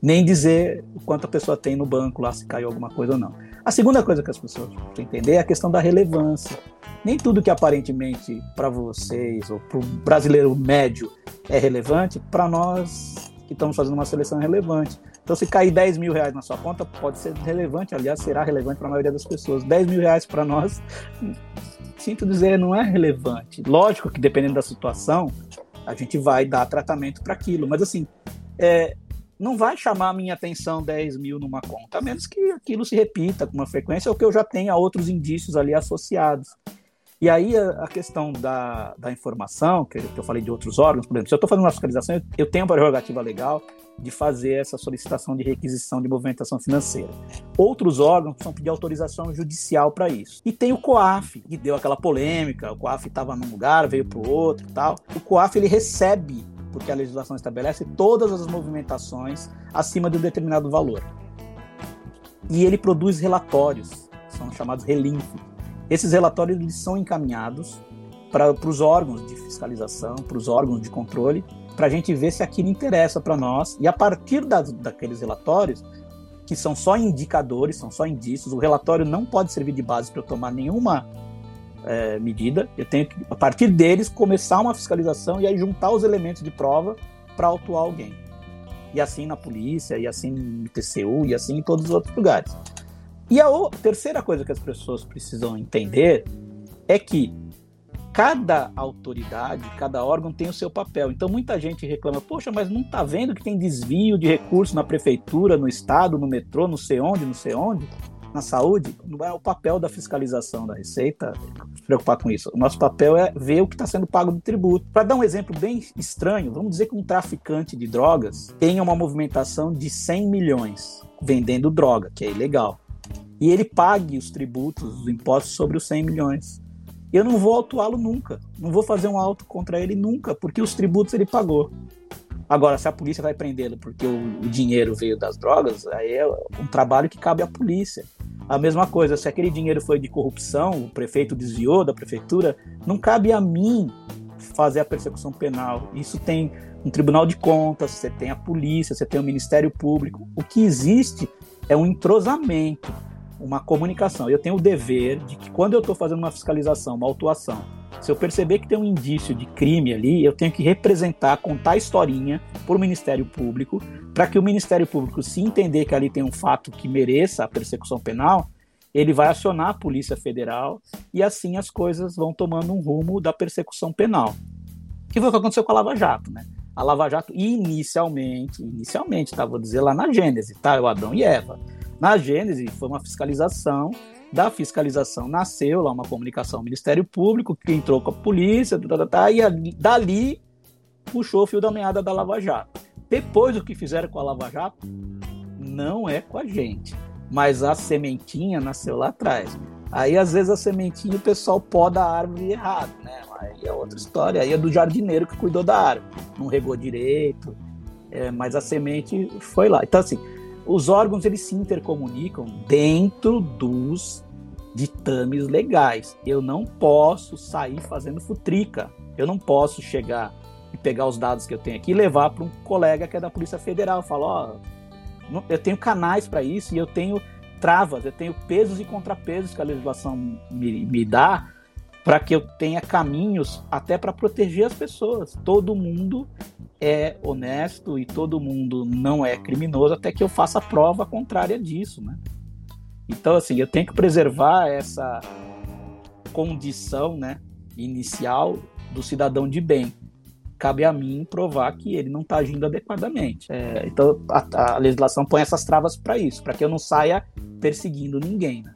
Nem dizer o quanto a pessoa tem no banco lá, se caiu alguma coisa ou não. A segunda coisa que as pessoas têm que entender é a questão da relevância. Nem tudo que aparentemente para vocês ou para o brasileiro médio é relevante, para nós que estamos fazendo uma seleção relevante. Então, se cair 10 mil reais na sua conta, pode ser relevante, aliás, será relevante para a maioria das pessoas. 10 mil reais para nós, sinto dizer, não é relevante. Lógico que, dependendo da situação, a gente vai dar tratamento para aquilo, mas assim, é, não vai chamar a minha atenção 10 mil numa conta, a menos que aquilo se repita com uma frequência ou que eu já tenha outros indícios ali associados. E aí a, questão da, da informação, que, eu falei de outros órgãos, por exemplo, se eu estou fazendo uma fiscalização, eu, tenho a prerrogativa legal de fazer essa solicitação de requisição de movimentação financeira. Outros órgãos precisam pedir autorização judicial para isso. E tem o COAF, que deu aquela polêmica, o COAF estava num lugar, veio para o outro tal. O COAF ele recebe, porque a legislação estabelece, todas as movimentações acima de um determinado valor. E ele produz relatórios, são chamados relinfos. Esses relatórios eles são encaminhados para os órgãos de fiscalização, para os órgãos de controle, para a gente ver se aquilo interessa para nós. E a partir das, daqueles relatórios, que são só indicadores, são só indícios, o relatório não pode servir de base para eu tomar nenhuma é, medida. Eu tenho que, a partir deles, começar uma fiscalização e aí juntar os elementos de prova para autuar alguém. E assim na polícia, e assim no TCU, e assim em todos os outros lugares. E a terceira coisa que as pessoas precisam entender é que cada autoridade, cada órgão tem o seu papel. Então muita gente reclama, poxa, mas não está vendo que tem desvio de recursos na prefeitura, no estado, no metrô, não sei onde, não sei onde, na saúde? Não é o papel da fiscalização da Receita se preocupar com isso. O nosso papel é ver o que está sendo pago de tributo. Para dar um exemplo bem estranho, vamos dizer que um traficante de drogas tenha uma movimentação de 100 milhões vendendo droga, que é ilegal. E ele pague os tributos, os impostos sobre os 100 milhões eu não vou autuá-lo nunca. Não vou fazer um auto contra ele nunca, porque os tributos ele pagou. Agora, se a polícia vai prendê-lo porque o, o, dinheiro veio das drogas, aí é um trabalho que cabe à polícia. A mesma coisa, se aquele dinheiro foi de corrupção, o prefeito desviou da prefeitura, não cabe a mim fazer a persecução penal. Isso tem um tribunal de contas, você tem a polícia, você tem o Ministério Público. O que existe é um entrosamento uma comunicação. Eu tenho o dever de que quando eu estou fazendo uma fiscalização, uma autuação, se eu perceber que tem um indício de crime ali, eu tenho que representar, contar a historinha para o Ministério Público, para que o Ministério Público, se entender que ali tem um fato que mereça a persecução penal, ele vai acionar a Polícia Federal e assim as coisas vão tomando um rumo da persecução penal. Que foi o que aconteceu com a Lava Jato, né? A Lava Jato, inicialmente, inicialmente, tá, vou dizer lá na Gênese, tá? O Adão e Eva na Gênese, foi uma fiscalização. Da fiscalização nasceu lá uma comunicação ao Ministério Público, que entrou com a polícia, tá, tá, tá, e dali puxou o fio da meada da Lava Jato. Depois, o que fizeram com a Lava Jato não é com a gente, mas a sementinha nasceu lá atrás. Aí, às vezes, a sementinha o pessoal poda a árvore errado, né? Aí é outra história. Aí é do jardineiro que cuidou da árvore, não regou direito, é, mas a semente foi lá. Então, assim, os órgãos eles se intercomunicam dentro dos ditames legais. Eu não posso sair fazendo futrica. Eu não posso chegar e pegar os dados que eu tenho aqui e levar para um colega que é da Polícia Federal. Falar, ó, eu tenho canais para isso e eu tenho travas, eu tenho pesos e contrapesos que a legislação me, me dá para que eu tenha caminhos até para proteger as pessoas. Todo mundo é honesto e todo mundo não é criminoso até que eu faça prova contrária disso, né? Então, assim, eu tenho que preservar essa condição, né, inicial do cidadão de bem. Cabe a mim provar que ele não está agindo adequadamente. É, então, a, a, legislação põe essas travas para isso, para que eu não saia perseguindo ninguém. Né?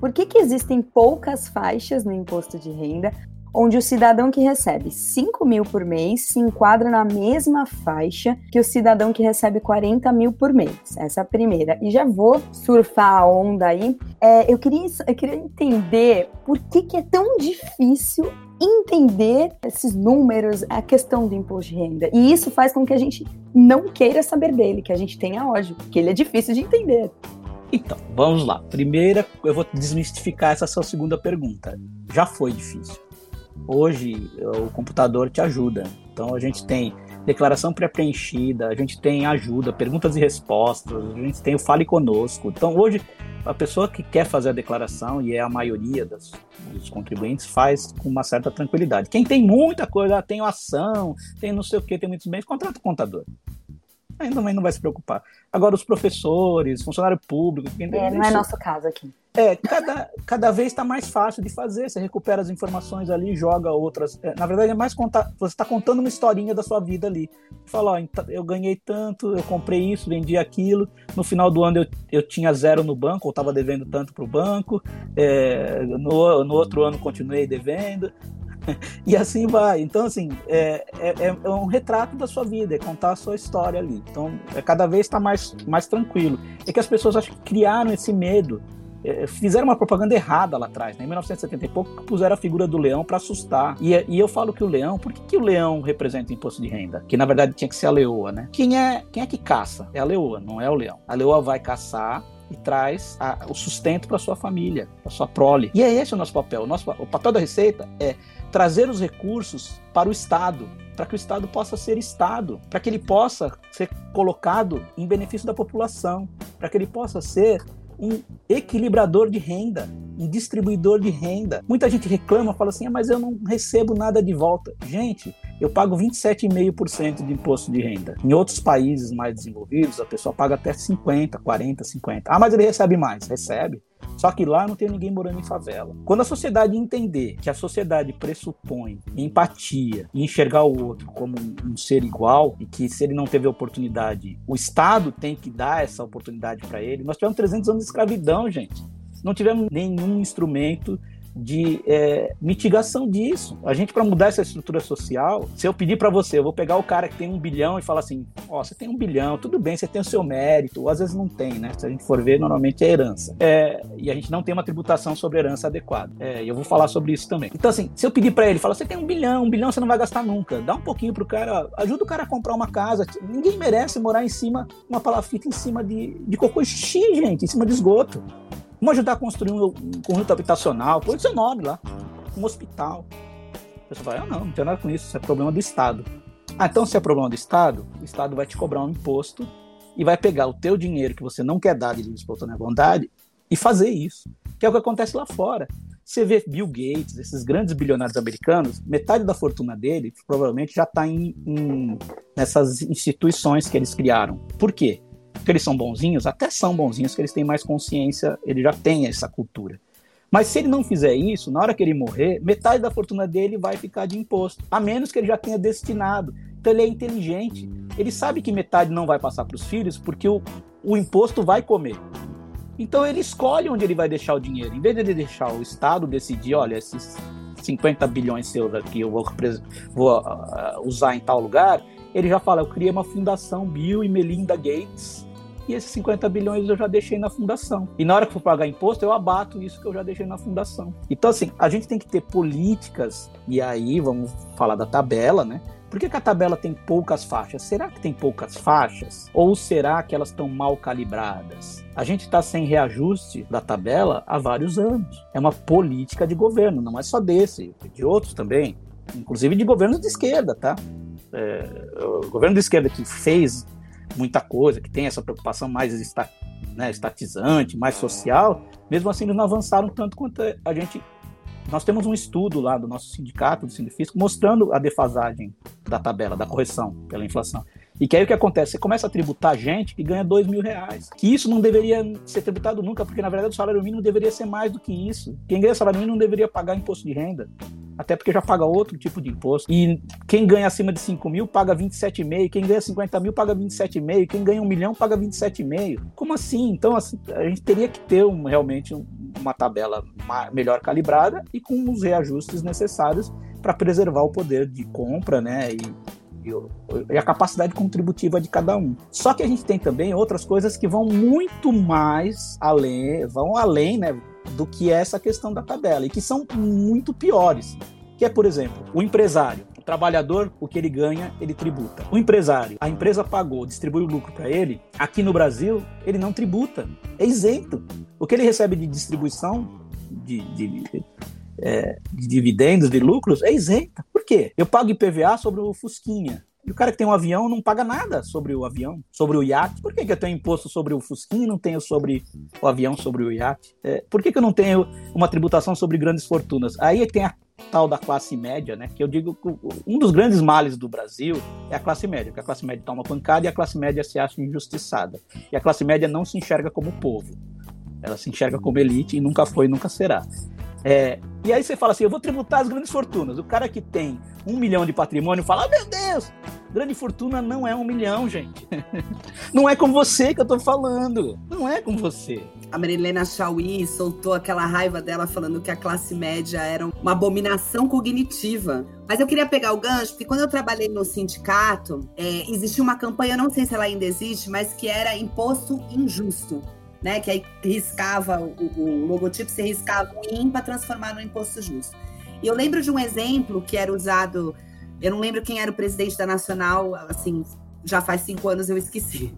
Por que, que existem poucas faixas no imposto de renda onde o cidadão que recebe 5 mil por mês se enquadra na mesma faixa que o cidadão que recebe 40 mil por mês. Essa é a primeira. E já vou surfar a onda aí. É, eu, queria, eu queria entender por que, que é tão difícil entender esses números, a questão do imposto de renda. E isso faz com que a gente não queira saber dele, que a gente tenha ódio, porque ele é difícil de entender. Então, vamos lá. Primeira, eu vou desmistificar essa sua segunda pergunta. Já foi difícil. Hoje o computador te ajuda. Então a gente tem declaração pré-preenchida, a gente tem ajuda, perguntas e respostas, a gente tem o Fale Conosco. Então hoje a pessoa que quer fazer a declaração, e é a maioria das, dos contribuintes, faz com uma certa tranquilidade. Quem tem muita coisa, tem ação, tem não sei o que, tem muitos bens, contrata o contador. Aí também não vai se preocupar. Agora, os professores, funcionário público. Quem é, não é nosso caso aqui. É, cada, cada vez está mais fácil de fazer. Você recupera as informações ali, joga outras. É, na verdade, é mais contar. Você está contando uma historinha da sua vida ali. Fala, ó, eu ganhei tanto, eu comprei isso, vendi aquilo. No final do ano eu, eu tinha zero no banco, ou estava devendo tanto para o banco. É, no, no outro ano continuei devendo. e assim vai. Então, assim, é, é, é, um retrato da sua vida, é contar a sua história ali. Então, é, cada vez está mais, mais tranquilo. É que as pessoas acho que criaram esse medo é, fizeram uma propaganda errada lá atrás, né? em 1970 e pouco, puseram a figura do leão para assustar. E, e, eu falo que o leão, por que, que o leão representa o imposto de renda? Que na verdade tinha que ser a leoa, né? Quem é, quem é que caça? É a leoa, não é o leão. A leoa vai caçar e traz a, o sustento para sua família, para sua prole. E é esse o nosso papel. O, nosso, o papel da Receita é trazer os recursos para o Estado, para que o Estado possa ser Estado, para que ele possa ser colocado em benefício da população, para que ele possa ser um equilibrador de renda, um distribuidor de renda. Muita gente reclama, fala assim, ah, mas eu não recebo nada de volta. Gente, eu pago 27,5% de imposto de renda. Em outros países mais desenvolvidos, a pessoa paga até 50, 40, 50. Ah, mas ele recebe mais. Recebe. Só que lá não tem ninguém morando em favela. Quando a sociedade entender que a sociedade pressupõe empatia e enxergar o outro como um ser igual e que se ele não teve oportunidade, o Estado tem que dar essa oportunidade para ele. Nós tivemos 300 anos de escravidão, gente. Não tivemos nenhum instrumento de é, mitigação disso. A gente, para mudar essa estrutura social, se eu pedir para você, eu vou pegar o cara que tem um bilhão e falar assim: Ó, oh, você tem um bilhão, tudo bem, você tem o seu mérito, ou às vezes não tem, né? Se a gente for ver, normalmente é herança. É, e a gente não tem uma tributação sobre herança adequada. É, e eu vou falar sobre isso também. Então, assim, se eu pedir para ele, falar: você tem um bilhão, um bilhão você não vai gastar nunca, dá um pouquinho pro cara, ajuda o cara a comprar uma casa. Ninguém merece morar em cima, uma palafita em cima de, de cocô xixi, gente, em cima de esgoto. Vamos ajudar a construir um, um conjunto habitacional, põe seu nome lá, um hospital. A pessoa fala, ah, não, não tem nada com isso, isso é problema do Estado. Ah, então se é problema do Estado, o Estado vai te cobrar um imposto e vai pegar o teu dinheiro que você não quer dar de livre espontânea bondade e fazer isso. Que é o que acontece lá fora. Você vê Bill Gates, esses grandes bilionários americanos, metade da fortuna dele provavelmente já está em, em, nessas instituições que eles criaram. Por quê? Que eles são bonzinhos, até são bonzinhos, que eles têm mais consciência, ele já tem essa cultura. Mas se ele não fizer isso, na hora que ele morrer, metade da fortuna dele vai ficar de imposto, a menos que ele já tenha destinado. Então ele é inteligente, ele sabe que metade não vai passar para os filhos, porque o, o imposto vai comer. Então ele escolhe onde ele vai deixar o dinheiro. Em vez de ele deixar o Estado decidir, olha, esses 50 bilhões seus aqui eu vou, vou uh, usar em tal lugar, ele já fala, eu criei uma fundação Bill e Melinda Gates e esses 50 bilhões eu já deixei na fundação. E na hora que for pagar imposto, eu abato isso que eu já deixei na fundação. Então, assim, a gente tem que ter políticas, e aí vamos falar da tabela, né? Por que, que, a tabela tem poucas faixas? Será que tem poucas faixas? Ou será que elas estão mal calibradas? A gente está sem reajuste da tabela há vários anos. É uma política de governo, não é só desse, de outros também, inclusive de governos de esquerda, tá? É, o governo de esquerda que fez muita coisa, que tem essa preocupação mais esta, né, estatizante, mais social, mesmo assim eles não avançaram tanto quanto a gente. Nós temos um estudo lá do nosso sindicato, do Sindifisco, mostrando a defasagem da tabela, da correção pela inflação. E que aí o que acontece? Você começa a tributar gente que ganha dois mil reais. Que isso não deveria ser tributado nunca, porque na verdade o salário mínimo deveria ser mais do que isso. Quem ganha salário mínimo não deveria pagar imposto de renda até porque já paga outro tipo de imposto. E quem ganha acima de 5 mil paga 27,5, quem ganha 50 mil paga 27,5, quem ganha um milhão paga 27,5. Como assim? Então, assim, a gente teria que ter um, realmente um, uma tabela melhor calibrada e com os reajustes necessários para preservar o poder de compra, né? E, e a capacidade contributiva de cada um. Só que a gente tem também outras coisas que vão muito mais além, vão além, né? do que essa questão da tabela e que são muito piores. Que é, por exemplo, o empresário, o trabalhador, o que ele ganha, ele tributa. O empresário, a empresa pagou, distribui o lucro para ele. Aqui no Brasil, ele não tributa, é isento. O que ele recebe de distribuição de, de, de, é, de dividendos, de lucros, é isento. Por quê? Eu pago IPVA sobre o Fusquinha. E o cara que tem um avião não paga nada sobre o avião, sobre o iate. Por que, que eu tenho imposto sobre o Fusquinha e não tenho sobre o avião, sobre o iate? É, por que, que eu não tenho uma tributação sobre grandes fortunas? Aí tem a tal da classe média, né? Que eu digo que um dos grandes males do Brasil é a classe média, que a classe média toma pancada e a classe média se acha injustiçada. E a classe média não se enxerga como povo. Ela se enxerga como elite e nunca foi e nunca será. É, e aí você fala assim: eu vou tributar as grandes fortunas. O cara que tem um milhão de patrimônio fala: oh, meu Deus, grande fortuna não é um milhão, gente. não é com você que eu tô falando. Não é com você. A Marilena Chauí soltou aquela raiva dela falando que a classe média era uma abominação cognitiva. Mas eu queria pegar o gancho, porque quando eu trabalhei no sindicato, é, existia uma campanha, não sei se ela ainda existe, mas que era imposto injusto né? Que aí riscava o, o logotipo, você riscava o IN para transformar no imposto justo. E eu lembro de um exemplo que era usado, eu não lembro quem era o presidente da Nacional, assim, já faz cinco anos eu esqueci.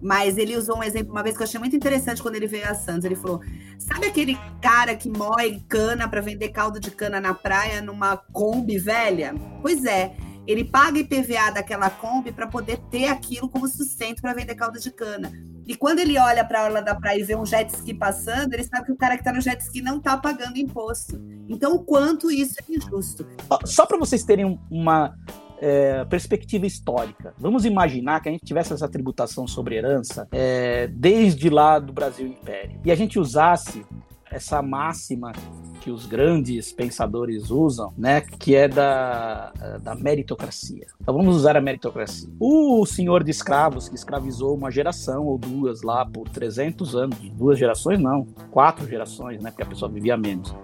Mas ele usou um exemplo uma vez que eu achei muito interessante quando ele veio a Santos. Ele falou: Sabe aquele cara que moe cana para vender caldo de cana na praia numa Kombi velha? Pois é, ele paga IPVA daquela Kombi para poder ter aquilo como sustento para vender caldo de cana. E quando ele olha para a orla da praia e vê um jet ski passando, ele sabe que o cara que está no jet ski não está pagando imposto. Então, o quanto isso é injusto. Só para vocês terem uma é, perspectiva histórica. Vamos imaginar que a gente tivesse essa tributação sobre herança é, desde lá do Brasil Império. E a gente usasse essa máxima que os grandes pensadores usam, né, que é da, da meritocracia. Então vamos usar a meritocracia. O senhor de escravos que escravizou uma geração ou duas lá por 300 anos, duas gerações não, quatro gerações, né, porque a pessoa vivia menos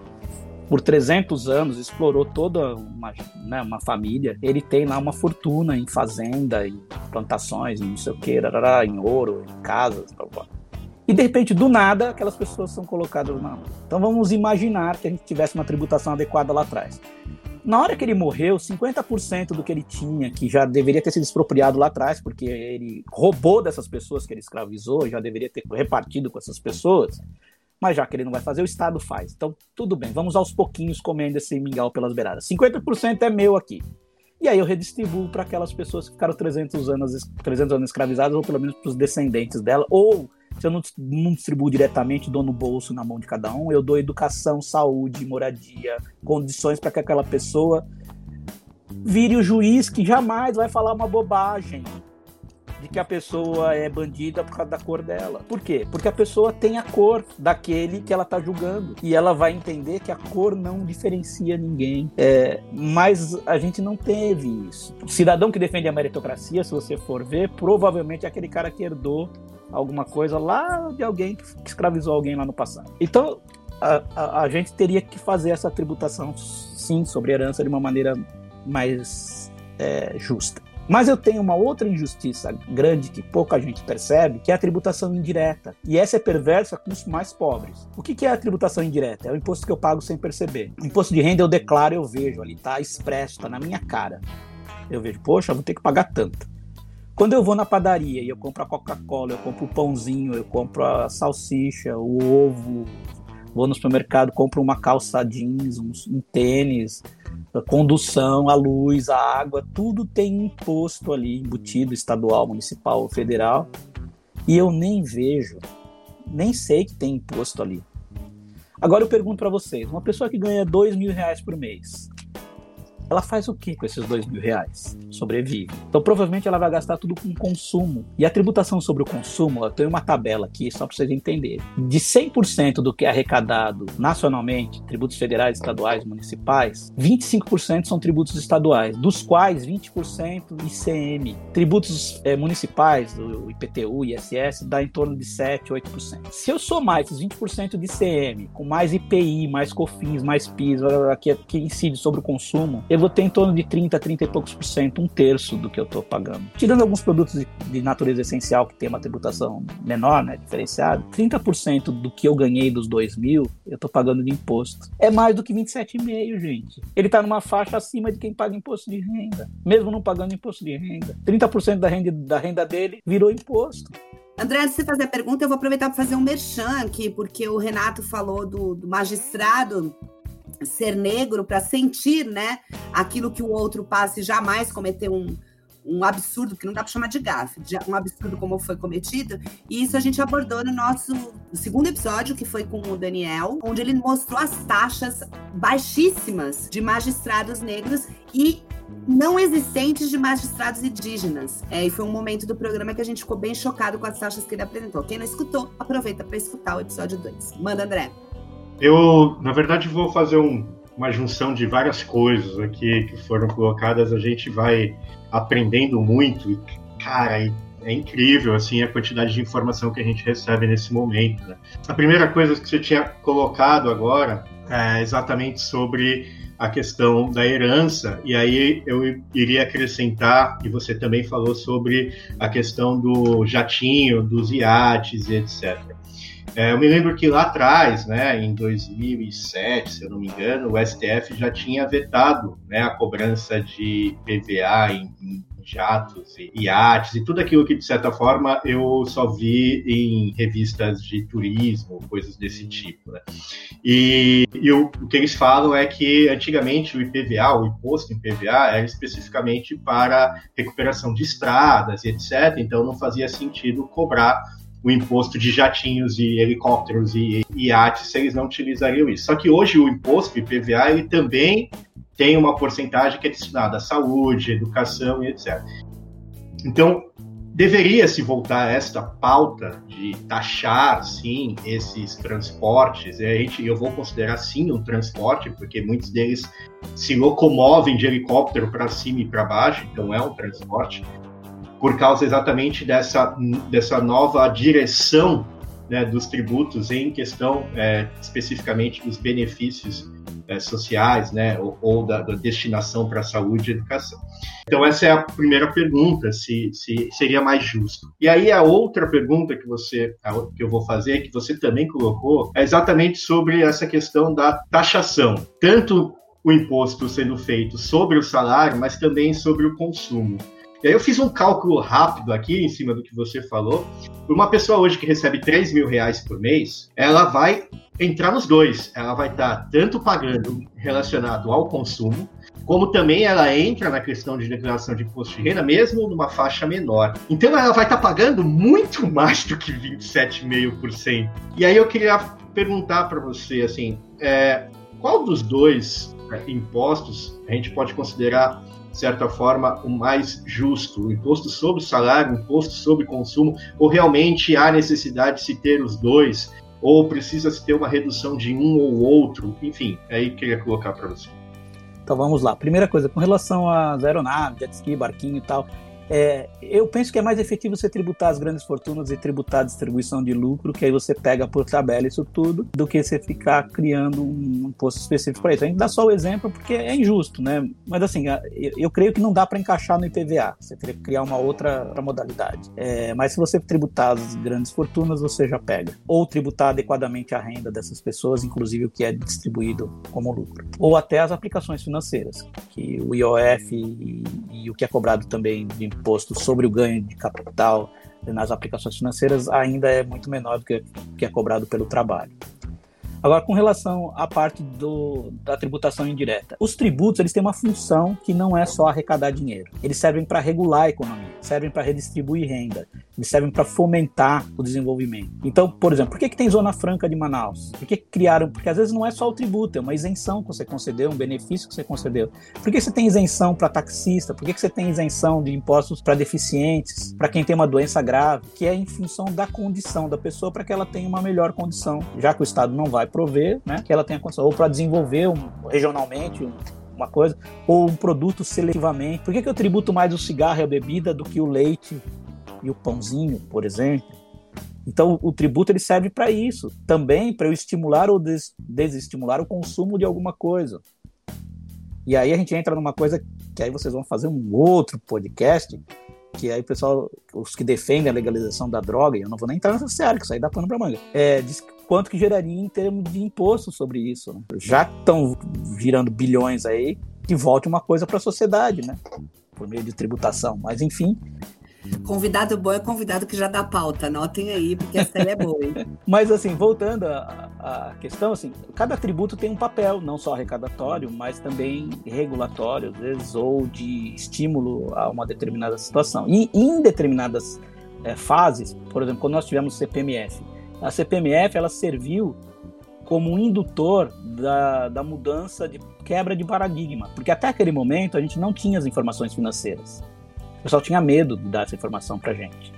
por 300 anos, explorou toda uma, né, uma família. Ele tem lá uma fortuna em fazenda, em plantações, em não sei o que, em ouro, em casas. Blá, blá. E de repente, do nada, aquelas pessoas são colocadas na rua. Então vamos imaginar que a gente tivesse uma tributação adequada lá atrás. Na hora que ele morreu, 50% do que ele tinha, que já deveria ter sido expropriado lá atrás, porque ele roubou dessas pessoas que ele escravizou, já deveria ter repartido com essas pessoas, mas já que ele não vai fazer, o Estado faz. Então, tudo bem, vamos aos pouquinhos comendo esse mingau pelas beiradas. 50% é meu aqui. E aí eu redistribuo para aquelas pessoas que ficaram 300 anos, 300 anos escravizadas, ou pelo menos para os descendentes dela, ou se eu não, não distribuo diretamente, dou no bolso, na mão de cada um, eu dou educação, saúde, moradia, condições para que aquela pessoa vire o juiz que jamais vai falar uma bobagem de que a pessoa é bandida por causa da cor dela. Por quê? Porque a pessoa tem a cor daquele que ela está julgando. E ela vai entender que a cor não diferencia ninguém. É, mas a gente não teve isso. O cidadão que defende a meritocracia, se você for ver, provavelmente é aquele cara que herdou alguma coisa lá de alguém que escravizou alguém lá no passado. Então, a, a, a gente teria que fazer essa tributação, sim, sobre herança de uma maneira mais é, justa. Mas eu tenho uma outra injustiça grande que pouca gente percebe, que é a tributação indireta. E essa é perversa com os mais pobres. O que é a tributação indireta? É o imposto que eu pago sem perceber. O imposto de renda eu declaro, eu vejo ali, tá expresso, tá na minha cara. Eu vejo, poxa, vou ter que pagar tanto. Quando eu vou na padaria e eu compro a Coca-Cola, eu compro o pãozinho, eu compro a salsicha, o ovo, vou no supermercado, compro uma calça jeans, um, um tênis, a condução, a luz, a água, tudo tem imposto ali, embutido, estadual, municipal, federal, e eu nem vejo, nem sei que tem imposto ali. Agora eu pergunto para vocês, uma pessoa que ganha dois mil reais por mês, ela faz o que com esses dois mil reais? Sobrevive. Então provavelmente ela vai gastar tudo com consumo. E a tributação sobre o consumo, eu tenho uma tabela aqui só para vocês entenderem. De 100% do que é arrecadado nacionalmente, tributos federais, estaduais, municipais, 25% são tributos estaduais, dos quais 20% ICM. Tributos é, municipais, do IPTU, ISS, dá em torno de 7, 8%. Se eu somar esses 20% de ICM, com mais IPI, mais COFINS, mais PIS, que, que incide sobre o consumo, eu vou ter em torno de 30, 30 e poucos por cento, um terço do que eu estou pagando. Tirando alguns produtos de, de, natureza essencial que tem uma tributação menor, né, diferenciada, 30% do que eu ganhei dos 2 mil, eu estou pagando de imposto. É mais do que 27,5, gente. Ele está numa faixa acima de quem paga imposto de renda, mesmo não pagando imposto de renda. 30% da renda, da renda dele virou imposto. André, antes de você fazer a pergunta, eu vou aproveitar para fazer um merchan aqui, porque o Renato falou do, do magistrado ser negro para sentir, né, aquilo que o outro passa e jamais cometer um, um absurdo, que não dá para chamar de gafe, de um absurdo como foi cometido. E isso a gente abordou no nosso segundo episódio, que foi com o Daniel, onde ele mostrou as taxas baixíssimas de magistrados negros e não existentes de magistrados indígenas. É, e foi um momento do programa que a gente ficou bem chocado com as taxas que ele apresentou. Quem não escutou, aproveita para escutar o episódio 2. Manda, André. Eu, na verdade, vou fazer um, uma junção de várias coisas aqui que foram colocadas. A gente vai aprendendo muito. Cara, é, é incrível assim a quantidade de informação que a gente recebe nesse momento. Né? A primeira coisa que você tinha colocado agora é exatamente sobre a questão da herança, e aí eu iria acrescentar, e você também falou sobre a questão do jatinho, dos iates e etc. É, eu me lembro que lá atrás, né, em 2007, se eu não me engano, o STF já tinha vetado né, a cobrança de PVA em, em jatos e iates e tudo aquilo que, de certa forma, eu só vi em revistas de turismo, coisas desse tipo. Né? E, e o, o, que eles falam é que, antigamente, o IPVA, o imposto em PVA, era especificamente para recuperação de estradas e etc., então não fazia sentido cobrar o imposto de jatinhos e helicópteros e iates eles não utilizariam isso. Só que hoje o imposto IPVA ele também tem uma porcentagem que é destinada à saúde, educação e etc. Então, deveria se voltar a esta pauta de taxar, sim, esses transportes. A gente, eu vou considerar, sim, um transporte, porque muitos deles se locomovem de helicóptero para cima e para baixo, então é um transporte, por causa exatamente dessa, dessa nova direção né, dos tributos em questão é, especificamente dos benefícios é, sociais, né, ou, ou da, da, destinação para saúde e educação. Então essa é a primeira pergunta, se, se seria mais justo. E aí a outra pergunta que você que eu vou fazer, que você também colocou, é exatamente sobre essa questão da taxação, tanto o imposto sendo feito sobre o salário, mas também sobre o consumo. E aí eu fiz um cálculo rápido aqui em cima do que você falou. Uma pessoa hoje que recebe 3 mil reais por mês, ela vai entrar nos dois. Ela vai estar tanto pagando relacionado ao consumo, como também ela entra na questão de declaração de imposto de renda, mesmo numa faixa menor. Então ela vai estar pagando muito mais do que 27,5%. E aí eu queria perguntar para você, assim, é, qual dos dois é, impostos a gente pode considerar de certa forma, o mais justo, o imposto sobre o salário, o imposto sobre consumo, ou realmente há necessidade de se ter os dois, ou precisa se ter uma redução de um ou outro, enfim, é aí queria colocar para você. Então vamos lá. Primeira coisa, com relação às aeronaves, jet ski, barquinho e tal, é, eu penso que é mais efetivo você tributar as grandes fortunas e tributar a distribuição de lucro, que aí você pega por tabela isso tudo, do que você ficar criando um imposto específico para isso. A gente dá só o exemplo porque é injusto, né? Mas assim, eu, eu creio que não dá para encaixar no IPVA. Você teria que criar uma outra, modalidade. É, mas se você tributar as grandes fortunas, você já pega. Ou tributar adequadamente a renda dessas pessoas, inclusive o que é distribuído como lucro. Ou até as aplicações financeiras, que o IOF e, e o que é cobrado também de imposto sobre o ganho de capital nas aplicações financeiras ainda é muito menor do que, que é cobrado pelo trabalho. Agora, com relação à parte do, da tributação indireta, os tributos eles têm uma função que não é só arrecadar dinheiro. Eles servem para regular a economia, servem para redistribuir renda, eles servem para fomentar o desenvolvimento. Então, por exemplo, por que, que tem Zona Franca de Manaus? Por que, que criaram? Porque às vezes não é só o tributo, é uma isenção que você concedeu, um benefício que você concedeu. Por que você tem isenção para taxista? Por que, que você tem isenção de impostos para deficientes, para quem tem uma doença grave? Que é em função da condição da pessoa para que ela tenha uma melhor condição, já que o Estado não vai prover, né, que ela tenha condição, ou para desenvolver um, regionalmente um, uma coisa, ou um produto seletivamente. Por que, que eu tributo mais o cigarro e a bebida do que o leite e o pãozinho, por exemplo? Então, o tributo ele serve para isso, também para eu estimular ou des desestimular o consumo de alguma coisa. E aí a gente entra numa coisa que aí vocês vão fazer um outro podcast, que aí o pessoal, os que defendem a legalização da droga, e eu não vou nem entrar nessa série, que isso aí dá pano para manga, é, diz quanto que geraria em termos de imposto sobre isso. Né? Já estão virando bilhões aí, que volte uma coisa para a sociedade, né? Por meio de tributação. Mas, enfim, Convidado bom é convidado que já dá pauta, anotem aí, porque essa é boa. Hein? mas assim, voltando à, questão, assim, cada tributo tem um papel, não só arrecadatório, mas também regulatório, às vezes, ou de estímulo a uma determinada situação. E em determinadas é, fases, por exemplo, quando nós tivemos o CPMF, a CPMF ela serviu como um indutor da, da mudança de quebra de paradigma, porque até aquele momento a gente não tinha as informações financeiras. O pessoal tinha medo de dar essa informação para gente.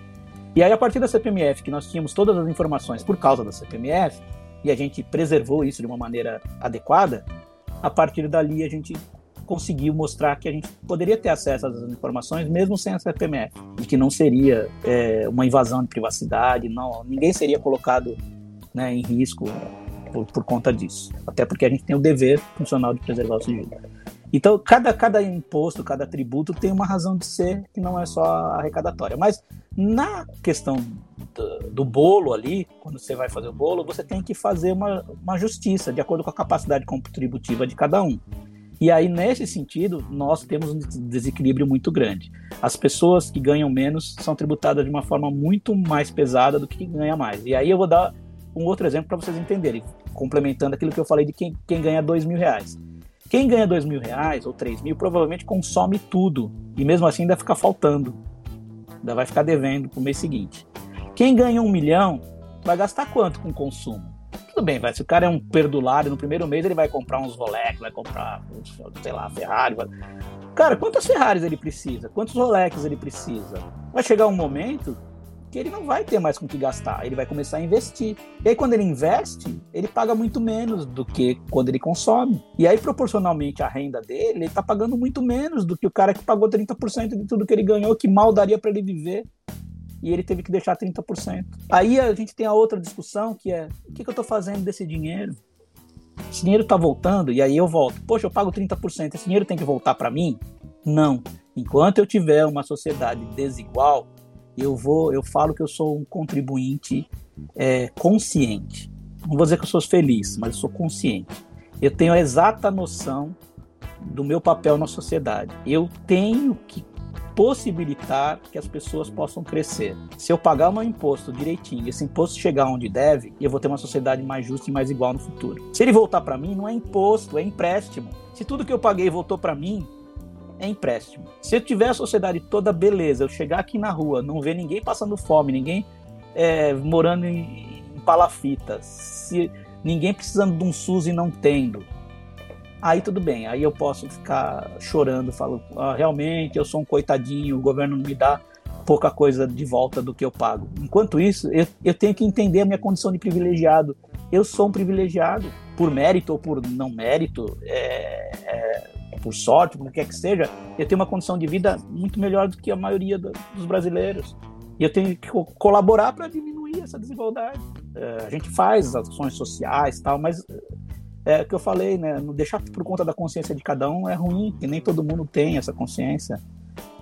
E aí, a partir da CPMF, que nós tínhamos todas as informações por causa da CPMF, e a gente preservou isso de uma maneira adequada, a partir dali a gente conseguiu mostrar que a gente poderia ter acesso às informações mesmo sem a CPMF e que não seria é, uma invasão de privacidade, não, ninguém seria colocado né, em risco por, por, conta disso. Até porque a gente tem o dever funcional de preservar o sigilo. Então, cada, cada imposto, cada tributo tem uma razão de ser que não é só arrecadatória. Mas na questão do, do, bolo ali, quando você vai fazer o bolo, você tem que fazer uma, uma justiça de acordo com a capacidade contributiva de cada um. E aí, nesse sentido, nós temos um desequilíbrio muito grande. As pessoas que ganham menos são tributadas de uma forma muito mais pesada do que quem ganha mais. E aí eu vou dar um outro exemplo para vocês entenderem, complementando aquilo que eu falei de quem, quem ganha dois mil reais. Quem ganha dois mil reais ou três mil provavelmente consome tudo e mesmo assim ainda fica faltando, ainda vai ficar devendo para o mês seguinte. Quem ganha um milhão vai gastar quanto com consumo? Tudo bem, vai. Se o cara é um perdulário, no primeiro mês ele vai comprar uns Rolex, vai comprar, sei lá, Ferrari. Vai... Cara, quantas Ferraris ele precisa? Quantos Rolex ele precisa? Vai chegar um momento que ele não vai ter mais com que gastar, ele vai começar a investir. E aí, quando ele investe, ele paga muito menos do que quando ele consome. E aí, proporcionalmente à renda dele, ele está pagando muito menos do que o cara que pagou 30% de tudo que ele ganhou, que mal daria para ele viver e ele teve que deixar 30%. Aí a gente tem a outra discussão que é: o que, que eu estou fazendo desse dinheiro? Esse dinheiro está voltando e aí eu volto. Poxa, eu pago 30%, esse dinheiro tem que voltar para mim? Não. Enquanto eu tiver uma sociedade desigual, eu vou, eu falo que eu sou um contribuinte é, consciente. Não vou dizer que eu sou feliz, mas eu sou consciente. Eu tenho a exata noção do meu papel na sociedade. Eu tenho que possibilitar que as pessoas possam crescer. Se eu pagar o meu imposto direitinho, esse imposto chegar onde deve, eu vou ter uma sociedade mais justa e mais igual no futuro. Se ele voltar para mim, não é imposto, é empréstimo. Se tudo que eu paguei voltou para mim, é empréstimo. Se eu tiver a sociedade toda beleza, eu chegar aqui na rua, não ver ninguém passando fome, ninguém é, morando em, em palafitas, se ninguém precisando de um SUS e não tendo, aí tudo bem, aí eu posso ficar chorando, falo, ah, realmente eu sou um coitadinho, o governo me dá pouca coisa de volta do que eu pago. Enquanto isso, eu, eu tenho que entender a minha condição de privilegiado. Eu sou um privilegiado, por mérito ou por não mérito, é, é, por sorte, por que que seja, eu tenho uma condição de vida muito melhor do que a maioria do, dos brasileiros. E eu tenho que colaborar para diminuir essa desigualdade. É, a gente faz ações sociais tal, mas é o que eu falei, né? Deixar por conta da consciência de cada um é ruim, e nem todo mundo tem essa consciência.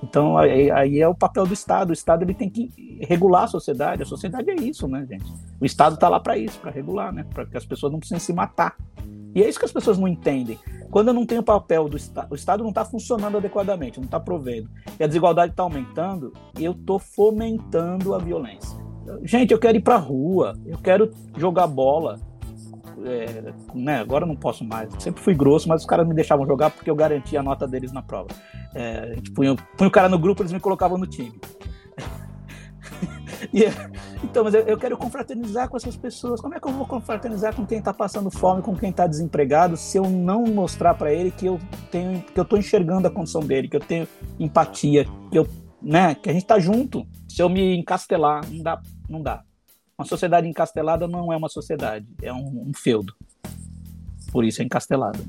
Então aí, aí, é o papel do Estado. O Estado ele tem que regular a sociedade. A sociedade é isso, né, gente? O Estado está lá para isso, para regular, né? Para que as pessoas não precisem se matar. E é isso que as pessoas não entendem. Quando eu não tenho papel do Estado, o Estado não está funcionando adequadamente, não está provendo, e a desigualdade está aumentando, eu estou fomentando a violência. Gente, eu quero ir para a rua, eu quero jogar bola, é, né, agora não posso mais. Sempre fui grosso, mas os caras me deixavam jogar porque eu garantia a nota deles na prova. É, a gente punha, punha o cara no grupo, eles me colocavam no time. então, mas eu, eu, quero confraternizar com essas pessoas. Como é que eu vou confraternizar com quem está passando fome, com quem está desempregado, se eu não mostrar para ele que eu tenho, que eu estou enxergando a condição dele, que eu tenho empatia, que eu, né, que a gente está junto. Se eu me encastelar, não dá, não dá. Uma sociedade encastelada não é uma sociedade, é um, um feudo. Por isso é encastelada.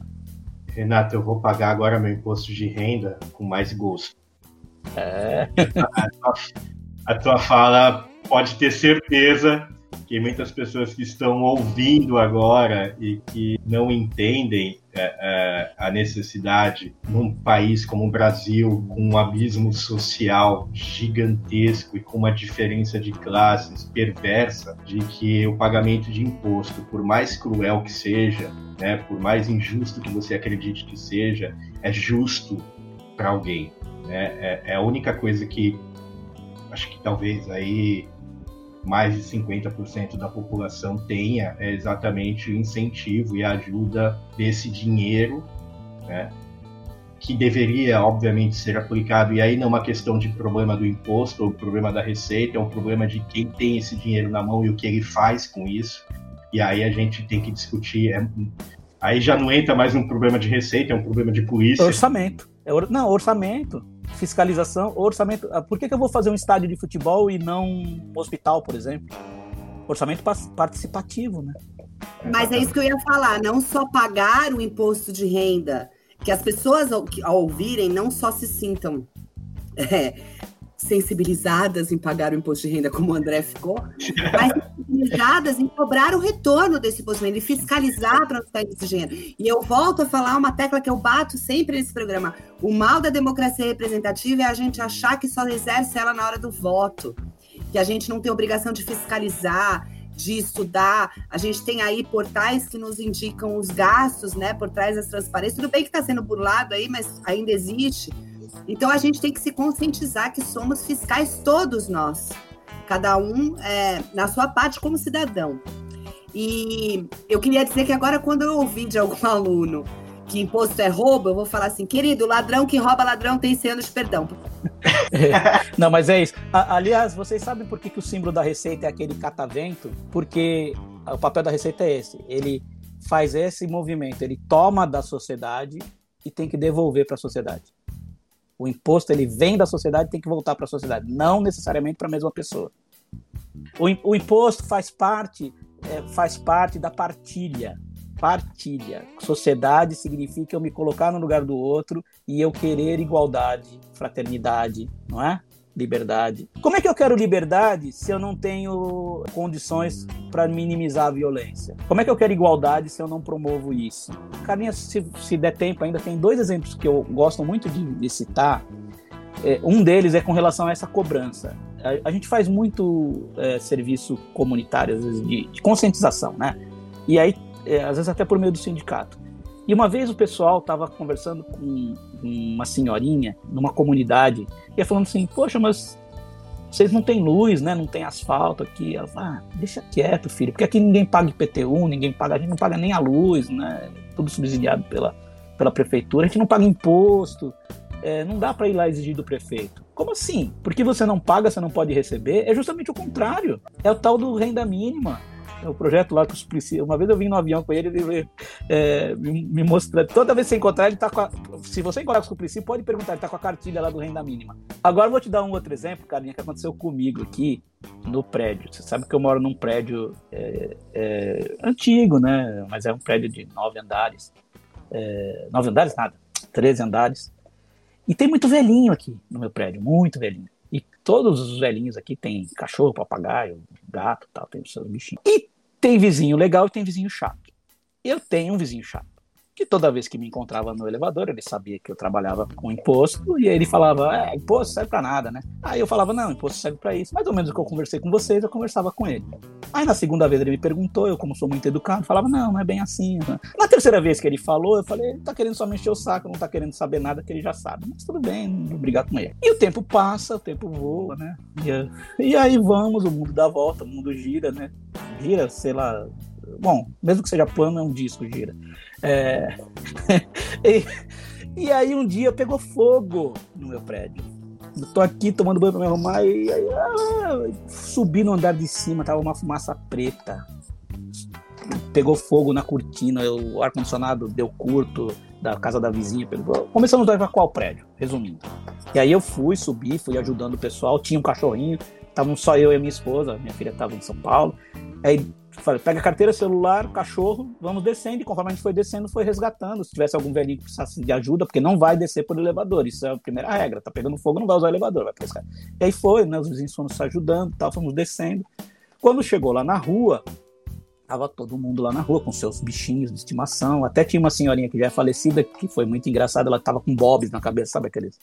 Renato, eu vou pagar agora meu imposto de renda com mais gosto. É. A tua, a tua fala pode ter certeza que muitas pessoas que estão ouvindo agora e que não entendem é, é, a necessidade num país como o Brasil, com um abismo social gigantesco e com uma diferença de classes perversa, de que o pagamento de imposto, por mais cruel que seja, né, por mais injusto que você acredite que seja, é justo para alguém. Né? É, é a única coisa que acho que talvez aí mais de 50% da população tenha é exatamente o incentivo e a ajuda desse dinheiro, né, que deveria, obviamente, ser aplicado. E aí não é uma questão de problema do imposto ou problema da receita, é um problema de quem tem esse dinheiro na mão e o que ele faz com isso. E aí a gente tem que discutir. É, aí já não entra mais um problema de receita, é um problema de polícia. Orçamento. É or... Não, orçamento, fiscalização, orçamento. Ah, por que, que eu vou fazer um estádio de futebol e não um hospital, por exemplo? Orçamento participativo, né? Mas é isso que eu ia falar, não só pagar o imposto de renda, que as pessoas ao, ao ouvirem não só se sintam é, sensibilizadas em pagar o imposto de renda, como o André ficou, mas sensibilizadas em cobrar o retorno desse imposto de renda e fiscalizar para está esse dinheiro. E eu volto a falar uma tecla que eu bato sempre nesse programa. O mal da democracia representativa é a gente achar que só exerce ela na hora do voto, que a gente não tem obrigação de fiscalizar, de estudar. A gente tem aí portais que nos indicam os gastos, né, por trás das transparências. Tudo bem que está sendo burlado aí, mas ainda existe então a gente tem que se conscientizar que somos fiscais todos nós, cada um é, na sua parte como cidadão. E eu queria dizer que agora, quando eu ouvi de algum aluno que imposto é roubo, eu vou falar assim, querido, ladrão que rouba ladrão tem 100 anos de perdão. É, não, mas é isso. aliás, vocês sabem por que, que o símbolo da Receita é aquele catavento? Porque o papel da Receita é esse. Ele faz esse movimento, ele toma da sociedade e tem que devolver para a sociedade. O imposto ele vem da sociedade e tem que voltar para a sociedade, não necessariamente para a mesma pessoa. O, o imposto faz parte, é, faz parte da partilha. Partilha. Sociedade significa eu me colocar no lugar do outro e eu querer igualdade, fraternidade, não é? Liberdade. Como é que eu quero liberdade se eu não tenho condições para minimizar a violência? Como é que eu quero igualdade se eu não promovo isso? Carlinhos, se, se der tempo ainda, tem dois exemplos que eu gosto muito de, de citar. É, um deles é com relação a essa cobrança. A, a gente faz muito é, serviço comunitário, às vezes, de, de conscientização, né? E aí, é, às vezes até por meio do sindicato. E uma vez o pessoal estava conversando com uma senhorinha numa comunidade e falando assim: Poxa, mas vocês não têm luz, né? Não tem asfalto aqui. Ela fala: ah, Deixa quieto, filho, porque aqui ninguém paga IPTU, ninguém paga, a gente não paga nem a luz, né? Tudo subsidiado pela, pela prefeitura, a gente não paga imposto. É, não dá para ir lá exigir do prefeito. Como assim? Porque você não paga, você não pode receber? É justamente o contrário. É o tal do renda mínima o projeto lá com o Suplicy. Uma vez eu vim no avião com ele, ele é, me, me mostrando. Toda vez que você encontrar, ele tá com a, Se você encontrar com o Suplicy, pode perguntar, ele tá com a cartilha lá do renda mínima. Agora eu vou te dar um outro exemplo, carinha, que aconteceu comigo aqui no prédio. Você sabe que eu moro num prédio é, é, antigo, né? Mas é um prédio de nove andares. É, nove andares? Nada. Treze andares. E tem muito velhinho aqui no meu prédio, muito velhinho. E todos os velhinhos aqui têm cachorro, papagaio, gato, tal, tem os seus bichinhos. E tem vizinho legal e tem vizinho chato. Eu tenho um vizinho chato que toda vez que me encontrava no elevador, ele sabia que eu trabalhava com imposto, e aí ele falava, é, imposto serve para nada, né? Aí eu falava, não, imposto serve para isso. Mais ou menos o que eu conversei com vocês, eu conversava com ele. Aí na segunda vez ele me perguntou, eu como sou muito educado, falava, não, não é bem assim. Né? Na terceira vez que ele falou, eu falei, ele tá querendo só mexer o saco, não tá querendo saber nada que ele já sabe. Mas tudo bem, brigar com ele. E o tempo passa, o tempo voa, né? E, e aí vamos, o mundo dá volta, o mundo gira, né? Gira, sei lá, Bom, mesmo que seja plano, é um disco, gira. É... e, e, aí um dia pegou fogo no meu prédio. Eu tô aqui tomando banho pra me arrumar e aí ah, subi no andar de cima, tava uma fumaça preta. Pegou fogo na cortina, o ar-condicionado deu curto da casa da vizinha. Pegou... Começamos a ver qual prédio, resumindo. E aí eu fui, subi, fui ajudando o pessoal, tinha um cachorrinho, estavam só eu e minha esposa, minha filha estava em São Paulo. Aí pega a carteira, celular, cachorro, vamos descendo. E conforme a gente foi descendo, foi resgatando. Se tivesse algum velhinho que precisasse de ajuda, porque não vai descer por elevador. Isso é a primeira regra. Tá pegando fogo, não vai usar elevador, vai pescar. E aí foi, né? Os vizinhos foram se ajudando tal, fomos descendo. Quando chegou lá na rua, tava todo mundo lá na rua com seus bichinhos de estimação. Até tinha uma senhorinha que já é falecida, que foi muito engraçada, ela tava com bobs na cabeça, sabe aqueles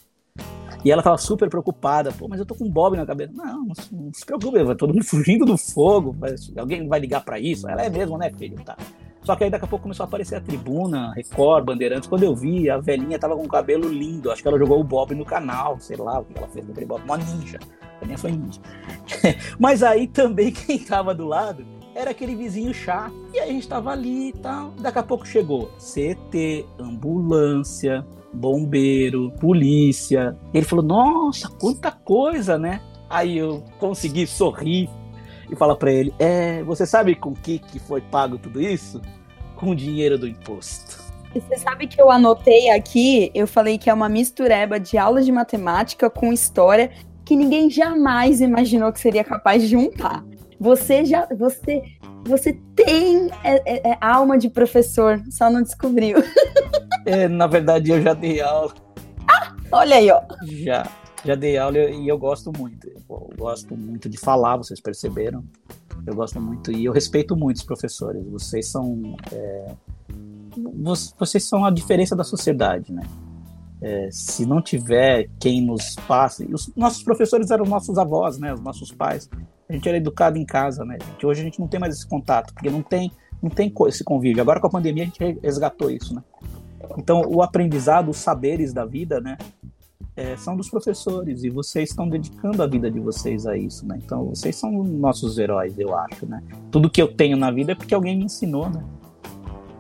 e ela tava super preocupada. Pô, mas eu tô com um Bob na cabeça. Não, não, não se preocupe, vai todo mundo fugindo do fogo. Mas alguém vai ligar para isso? Ela é mesmo, né, filho? Tá. Só que aí daqui a pouco começou a aparecer a tribuna, Record, Bandeirantes. Quando eu vi, a velhinha tava com um cabelo lindo. Acho que ela jogou o Bob no canal, sei lá o que ela fez com aquele Bob. Uma ninja. A minha foi ninja. Mas aí também quem tava do lado era aquele vizinho chato. E aí a gente tava ali e tal. Daqui a pouco chegou CT, ambulância, bombeiro, polícia. Ele falou: Nossa, quanta coisa, né? Aí eu consegui sorrir. e fala para ele: É, você sabe com que, que foi pago tudo isso? Com o dinheiro do imposto. Você sabe que eu anotei aqui, eu falei que é uma mistureba de aula de matemática com história que ninguém jamais imaginou que seria capaz de juntar. Você já. Você, você tem é, é, é alma de professor, só não descobriu. É, na verdade, eu já dei aula. Ah, olha aí, ó. Já, já dei aula e eu gosto muito. Eu gosto muito de falar, vocês perceberam. Eu gosto muito e eu respeito muito os professores. Vocês são. É, vocês são a diferença da sociedade, né? É, se não tiver quem nos passe. Os nossos professores eram nossos avós, né? Os nossos pais. A gente era educado em casa, né? Hoje a gente não tem mais esse contato, porque não tem, não tem esse convívio. Agora com a pandemia a gente resgatou isso, né? Então o aprendizado, os saberes da vida, né? É, são dos professores e vocês estão dedicando a vida de vocês a isso, né? Então vocês são nossos heróis, eu acho, né? Tudo que eu tenho na vida é porque alguém me ensinou, né?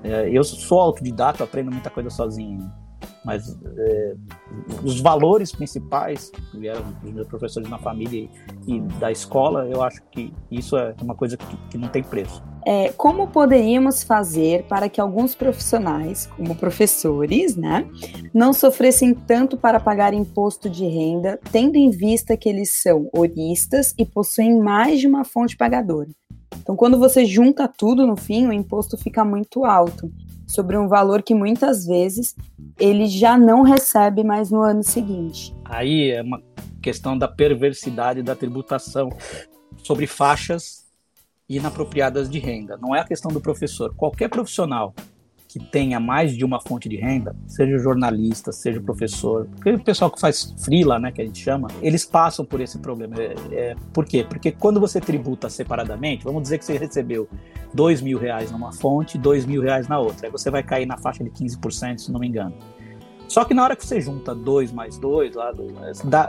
É, eu sou autodidata, aprendo muita coisa sozinho mas é, os valores principais que vieram dos meus professores na família e, e, da escola, eu acho que isso é uma coisa que, que não tem preço. É, como poderíamos fazer para que alguns profissionais, como professores, né, não sofressem tanto para pagar imposto de renda, tendo em vista que eles são oristas e possuem mais de uma fonte pagadora? Então, quando você junta tudo no fim, o imposto fica muito alto sobre um valor que muitas vezes ele já não recebe mais no ano seguinte. Aí é uma questão da perversidade da tributação sobre faixas inapropriadas de renda. Não é a questão do professor. Qualquer profissional que tenha mais de uma fonte de renda, seja jornalista, seja professor, o pessoal que faz freela, né, que a gente chama, eles passam por esse problema. É, é, por quê? Porque quando você tributa separadamente, vamos dizer que você recebeu dois mil reais numa fonte, dois mil reais na outra, aí você vai cair na faixa de 15%, se não me engano. Só que na hora que você junta 2 mais 2, lá,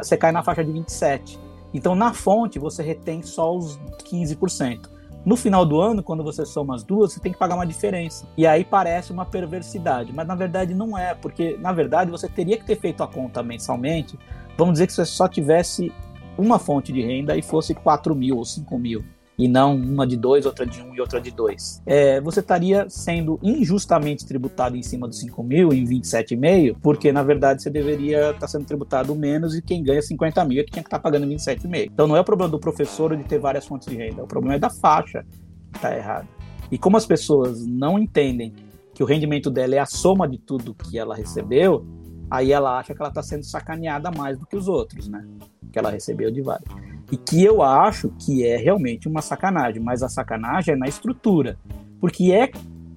você cai na faixa de 27. Então, na fonte, você retém só os 15%. No final do ano, quando você soma as duas, você tem que pagar uma diferença. E aí parece uma perversidade, mas na verdade não é, porque na verdade você teria que ter feito a conta mensalmente. Vamos dizer que você só tivesse uma fonte de renda e fosse 4 mil ou 5 mil e não uma de dois, outra de um e outra de dois. É, você estaria sendo injustamente tributado em cima dos 5 mil, em 27,5, porque na verdade você deveria estar sendo tributado menos e quem ganha 50 mil é que tinha que estar pagando 27,5. Então não é o problema do professor de ter várias fontes de renda, o problema é da faixa que está errada. E como as pessoas não entendem que o rendimento dela é a soma de tudo que ela recebeu, aí ela acha que ela está sendo sacaneada mais do que os outros, né? Que ela recebeu de vários. E que eu acho que é realmente uma sacanagem, mas a sacanagem é na estrutura. Porque é.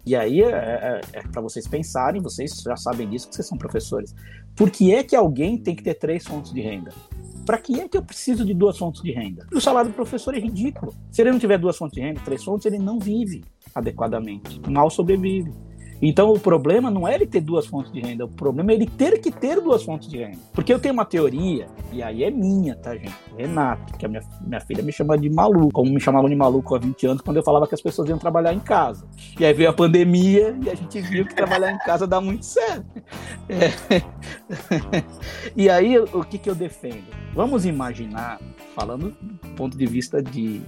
E aí é, é, é para vocês pensarem, vocês já sabem disso, que vocês são professores. Por que é que alguém tem que ter três fontes de renda? Para que é que eu preciso de duas fontes de renda? O salário do professor é ridículo. Se ele não tiver duas fontes de renda, três fontes, ele não vive adequadamente. Mal sobrevive. Então o problema não é ele ter duas fontes de renda, o problema é ele ter que ter duas fontes de renda. Porque eu tenho uma teoria, e aí é minha, tá, gente? Renato, que a minha, minha filha me chama de maluco, como me chamavam de maluco há 20 anos, quando eu falava que as pessoas iam trabalhar em casa. E aí veio a pandemia e a gente viu que trabalhar em casa dá muito certo. É. E aí o que, que eu defendo? Vamos imaginar, falando do ponto de vista de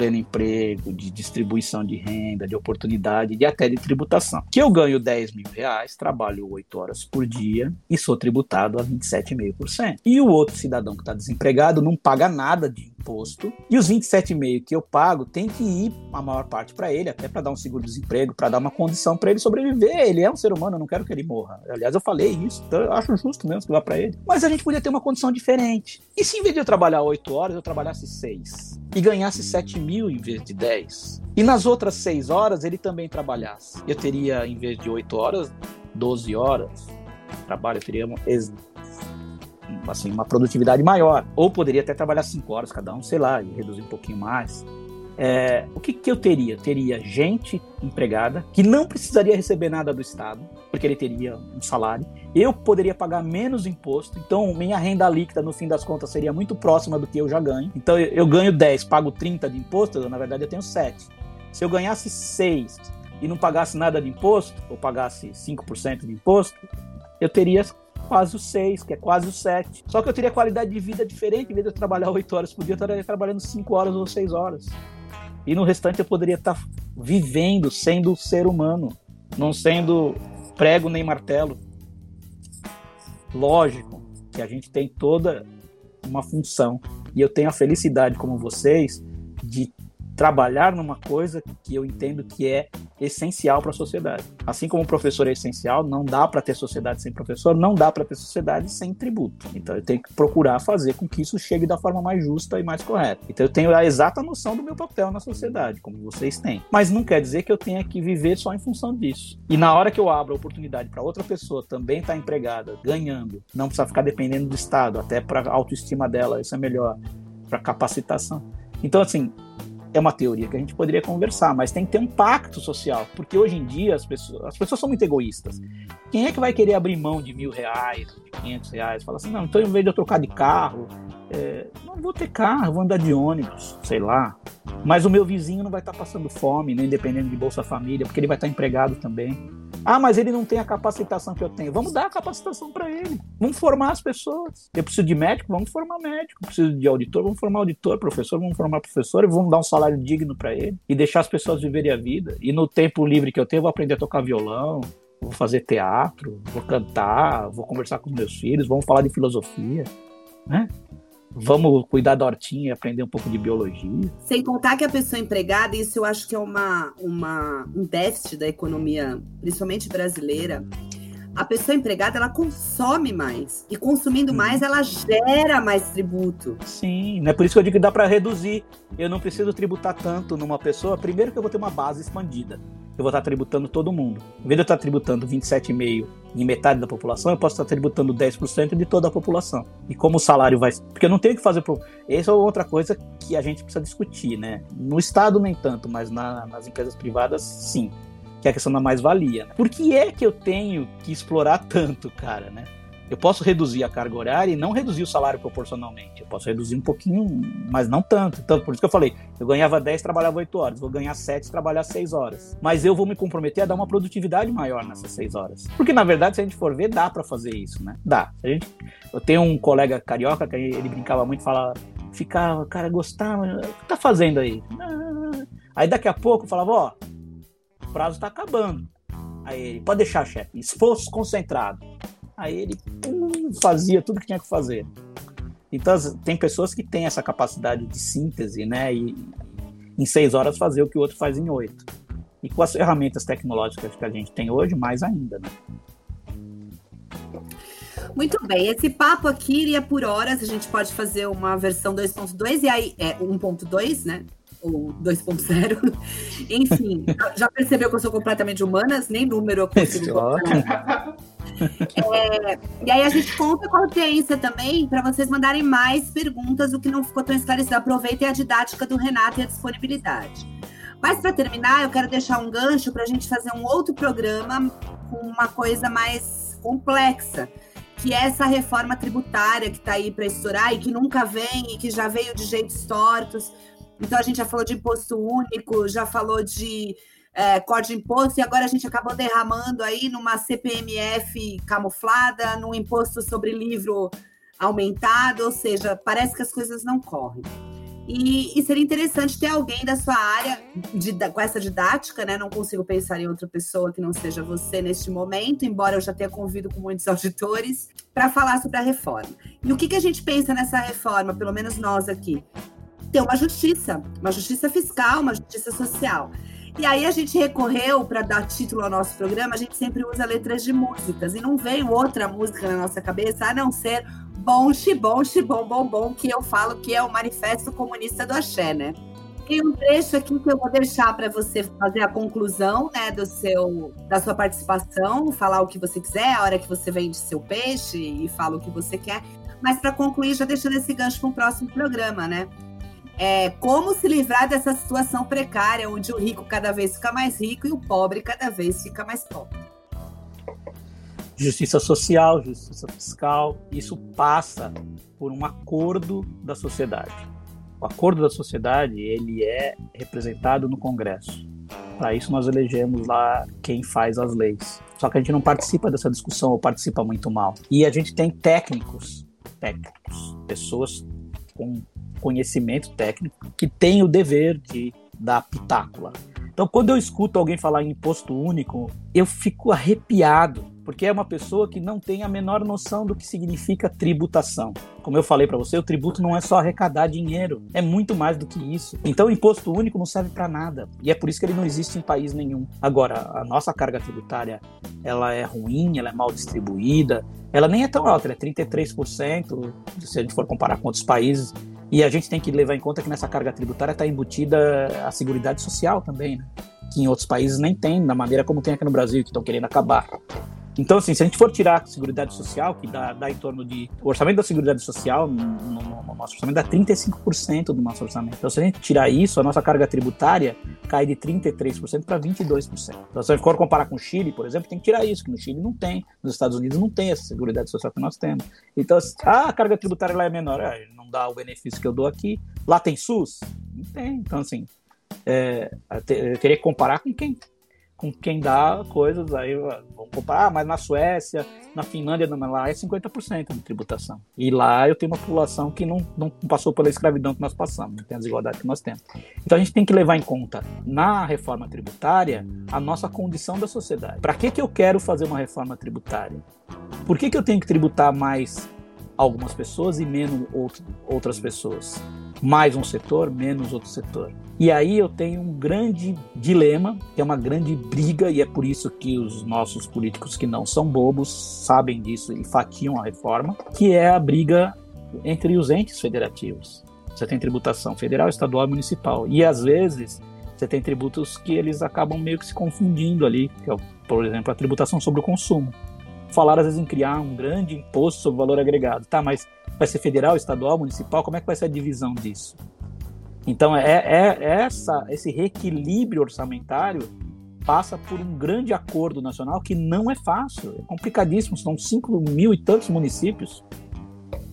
pleno emprego, de distribuição de renda, de oportunidade e até de tributação. Que eu ganho 10 mil reais, trabalho 8 horas por dia e sou tributado a 27,5%. E o outro cidadão que está desempregado não paga nada de imposto e os 27,5% que eu pago tem que ir a maior parte para ele, até para dar um seguro-desemprego, para dar uma condição para ele sobreviver. Ele é um ser humano, eu não quero que ele morra. Aliás, eu falei isso, então eu acho justo mesmo que vá para ele. Mas a gente podia ter uma condição diferente. E se em vez de eu trabalhar 8 horas, eu trabalhasse 6 e ganhasse 7 mil em vez de 10. E nas outras 6 horas ele também trabalhasse. Eu teria, em vez de 8 horas, 12 horas trabalho, teria assim, uma produtividade maior. Ou poderia até trabalhar 5 horas cada um, sei lá, e reduzir um pouquinho mais. É, o que, que eu teria? Teria gente empregada que não precisaria receber nada do Estado, porque ele teria um salário. Eu poderia pagar menos imposto, então minha renda líquida, no fim das contas, seria muito próxima do que eu já ganho. Então eu, eu ganho 10, pago 30 de imposto, na verdade eu tenho 7. Se eu ganhasse 6 e não pagasse nada de imposto, ou pagasse 5% de imposto, eu teria quase o 6, que é quase o 7. Só que eu teria qualidade de vida diferente, em vez de eu trabalhar 8 horas por dia, eu estaria trabalhando 5 horas ou 6 horas. E no restante eu poderia estar tá vivendo, sendo ser humano, não sendo prego nem martelo. Lógico que a gente tem toda uma função. E eu tenho a felicidade, como vocês, de trabalhar numa coisa que eu entendo que é essencial para a sociedade. Assim como o professor é essencial, não dá para ter sociedade sem professor, não dá para ter sociedade sem tributo. Então eu tenho que procurar fazer com que isso chegue da forma mais justa e mais correta. Então eu tenho a exata noção do meu papel na sociedade, como vocês têm. Mas não quer dizer que eu tenha que viver só em função disso. E na hora que eu abro a oportunidade para outra pessoa também estar tá empregada, ganhando, não precisa ficar dependendo do Estado, até para a autoestima dela, isso é melhor, para capacitação. Então, assim, é uma teoria que a gente poderia conversar, mas tem que ter um pacto social, porque hoje em dia as pessoas, as pessoas são muito egoístas. Quem é que vai querer abrir mão de mil reais, de quinhentos reais? Fala assim, não, então em vez de eu trocar de carro, é, não vou ter carro, vou andar de ônibus, sei lá. Mas o meu vizinho não vai estar passando fome, nem dependendo de Bolsa Família, porque ele vai estar empregado também. Ah, mas ele não tem a capacitação que eu tenho. Vamos dar a capacitação para ele. Vamos formar as pessoas. Eu preciso de médico, vamos formar médico. Eu preciso de auditor, vamos formar auditor. Professor, vamos formar professor. E vamos dar um salário digno para ele e deixar as pessoas viverem a vida. E no tempo livre que eu tenho, eu vou aprender a tocar violão, vou fazer teatro, vou cantar, vou conversar com meus filhos, vamos falar de filosofia, né? Vamos cuidar da hortinha e aprender um pouco de biologia. Sem contar que a pessoa empregada, isso eu acho que é uma, uma, um déficit da economia, principalmente brasileira. A pessoa empregada, ela consome mais. E consumindo hum. mais, ela gera mais tributo. Sim, é por isso que eu digo que dá para reduzir. Eu não preciso tributar tanto numa pessoa. Primeiro que eu vou ter uma base expandida eu vou estar tributando todo mundo. Em vez de eu estar tributando 27,5% em metade da população, eu posso estar tributando 10% de toda a população. E como o salário vai. Porque eu não tenho que fazer. Pro... Essa é outra coisa que a gente precisa discutir, né? No Estado, nem tanto, mas na, nas empresas privadas, sim. Que é a questão da mais-valia. Né? Por que é que eu tenho que explorar tanto, cara, né? Eu posso reduzir a carga horária e não reduzir o salário proporcionalmente. Eu posso reduzir um pouquinho, mas não tanto. Então, por isso que eu falei, eu ganhava 10, trabalhava 8 horas. Vou ganhar 7, trabalhar 6 horas. Mas eu vou me comprometer a dar uma produtividade maior nessas 6 horas. Porque, na verdade, se a gente for ver, dá para fazer isso, né? Dá. A gente... Eu tenho um colega carioca que ele brincava muito, falava, ficava, cara, gostava, o que tá fazendo aí? Aí daqui a pouco falava, ó, o prazo tá acabando. Aí ele, pode deixar, chefe, esforço concentrado. Aí ele pum, fazia tudo que tinha que fazer. Então tem pessoas que têm essa capacidade de síntese, né? E em seis horas fazer o que o outro faz em oito. E com as ferramentas tecnológicas que a gente tem hoje, mais ainda, né? Muito bem, esse papo aqui iria por horas, a gente pode fazer uma versão 2.2 e aí é 1.2, né? Ou 2.0. Enfim, já percebeu que eu sou completamente humanas, nem número eu consigo. É, e aí a gente conta com a audiência também para vocês mandarem mais perguntas, o que não ficou tão esclarecido. Aproveitem a didática do Renato e a disponibilidade. Mas para terminar, eu quero deixar um gancho para a gente fazer um outro programa com uma coisa mais complexa, que é essa reforma tributária que está aí para estourar e que nunca vem e que já veio de jeitos tortos. Então a gente já falou de imposto único, já falou de é, corte de imposto e agora a gente acabou derramando aí numa CPMF camuflada, num imposto sobre livro aumentado, ou seja, parece que as coisas não correm. E, e seria interessante ter alguém da sua área de, com essa didática, né? Não consigo pensar em outra pessoa que não seja você neste momento, embora eu já tenha convido com muitos auditores, para falar sobre a reforma. E o que, que a gente pensa nessa reforma, pelo menos nós aqui? Ter uma justiça, uma justiça fiscal, uma justiça social. E aí a gente recorreu para dar título ao nosso programa, a gente sempre usa letras de músicas e não veio outra música na nossa cabeça a não ser Bom Xibom Xibom Bom Bom, que eu falo que é o manifesto comunista do Axé, né? Tem um trecho aqui que eu vou deixar para você fazer a conclusão, né, do seu da sua participação, falar o que você quiser, a hora que você vende seu peixe e fala o que você quer. Mas para concluir, já deixando esse gancho para o próximo programa, né? É, como se livrar dessa situação precária, onde o rico cada vez fica mais rico e o pobre cada vez fica mais pobre. Justiça social, justiça fiscal, isso passa por um acordo da sociedade. O acordo da sociedade ele é representado no Congresso. Para isso nós elegemos lá quem faz as leis. Só que a gente não participa dessa discussão ou participa muito mal. E a gente tem técnicos, técnicos, pessoas com conhecimento técnico que tem o dever de dar pitaco Então, quando eu escuto alguém falar em imposto único, eu fico arrepiado, porque é uma pessoa que não tem a menor noção do que significa tributação. Como eu falei para você, o tributo não é só arrecadar dinheiro, é muito mais do que isso. Então, o imposto único não serve para nada, e é por isso que ele não existe em país nenhum. Agora, a nossa carga tributária, ela é ruim, ela é mal distribuída, ela nem é tão alta, ela é 33%, se a gente for comparar com outros países. E a gente tem que levar em conta que nessa carga tributária está embutida a seguridade social também, né? que em outros países nem tem, da maneira como tem aqui no Brasil, que estão querendo acabar. Então, assim, se a gente for tirar a Seguridade Social, que dá, dá em torno de. O orçamento da Seguridade Social, no, no, no nosso orçamento, dá 35% do nosso orçamento. Então, se a gente tirar isso, a nossa carga tributária cai de 33% para 22%. Então, se a gente for comparar com o Chile, por exemplo, tem que tirar isso, que no Chile não tem, nos Estados Unidos não tem essa Seguridade Social que nós temos. Então, ah, a carga tributária lá é menor, é, dá o benefício que eu dou aqui. Lá tem SUS? Não tem. Então, assim, é, eu teria que comparar com quem com quem dá coisas, aí vamos comparar, mas na Suécia, na Finlândia, lá é 50% de tributação. E lá eu tenho uma população que não, não passou pela escravidão que nós passamos, não tem a desigualdade que nós temos. Então a gente tem que levar em conta, na reforma tributária, a nossa condição da sociedade. Para que, que eu quero fazer uma reforma tributária? Por que, que eu tenho que tributar mais algumas pessoas e menos outras pessoas? mais um setor, menos outro setor. E aí eu tenho um grande dilema, que é uma grande briga, e é por isso que os nossos políticos que não são bobos sabem disso e fatiam a reforma, que é a briga entre os entes federativos. Você tem tributação federal, estadual e municipal. E às vezes você tem tributos que eles acabam meio que se confundindo ali, que é, por exemplo, a tributação sobre o consumo. Falar às vezes em criar um grande imposto sobre valor agregado. Tá, mas vai ser federal, estadual, municipal? Como é que vai ser a divisão disso? Então, é, é, é essa, esse reequilíbrio orçamentário passa por um grande acordo nacional que não é fácil, é complicadíssimo, são 5 mil e tantos municípios.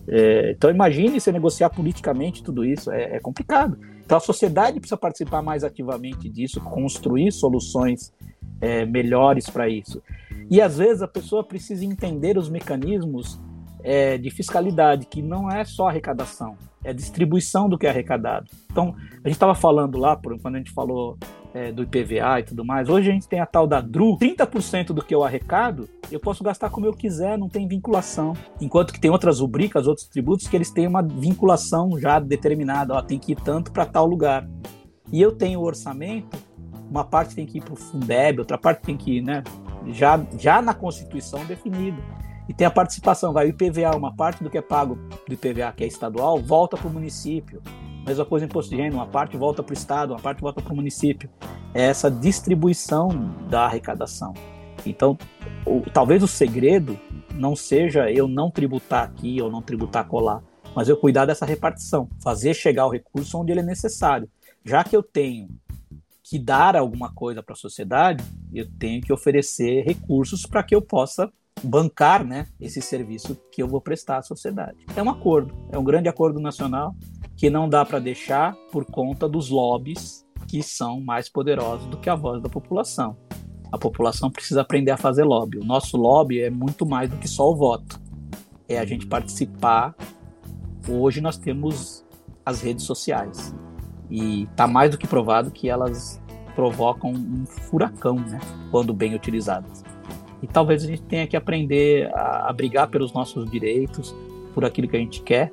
É, então, imagine você negociar politicamente tudo isso, é, é complicado. Então, a sociedade precisa participar mais ativamente disso, construir soluções é, melhores para isso. E às vezes a pessoa precisa entender os mecanismos é, de fiscalidade, que não é só arrecadação, é distribuição do que é arrecadado. Então, a gente estava falando lá, por, quando a gente falou é, do IPVA e tudo mais, hoje a gente tem a tal da DRU, 30% do que eu arrecado, eu posso gastar como eu quiser, não tem vinculação. Enquanto que tem outras rubricas, outros tributos, que eles têm uma vinculação já determinada, ó, tem que ir tanto para tal lugar. E eu tenho o orçamento, uma parte tem que ir para o Fundeb, outra parte tem que ir, né, já, já na Constituição definido. E tem a participação, vai o IPVA, uma parte do que é pago do IPVA, que é estadual, volta para o município. Mesma coisa imposto de renda, uma parte volta para o estado, uma parte volta para o município. É essa distribuição da arrecadação. Então, o, talvez o segredo não seja eu não tributar aqui ou não tributar colar, mas eu cuidar dessa repartição, fazer chegar o recurso onde ele é necessário. Já que eu tenho que dar alguma coisa para a sociedade, eu tenho que oferecer recursos para que eu possa bancar né, esse serviço que eu vou prestar à sociedade. É um acordo, é um grande acordo nacional que não dá para deixar por conta dos lobbies que são mais poderosos do que a voz da população. A população precisa aprender a fazer lobby. O nosso lobby é muito mais do que só o voto. É a gente participar. Hoje nós temos as redes sociais. E está mais do que provado que elas provocam um furacão, né, quando bem utilizadas. E talvez a gente tenha que aprender a, a brigar pelos nossos direitos, por aquilo que a gente quer,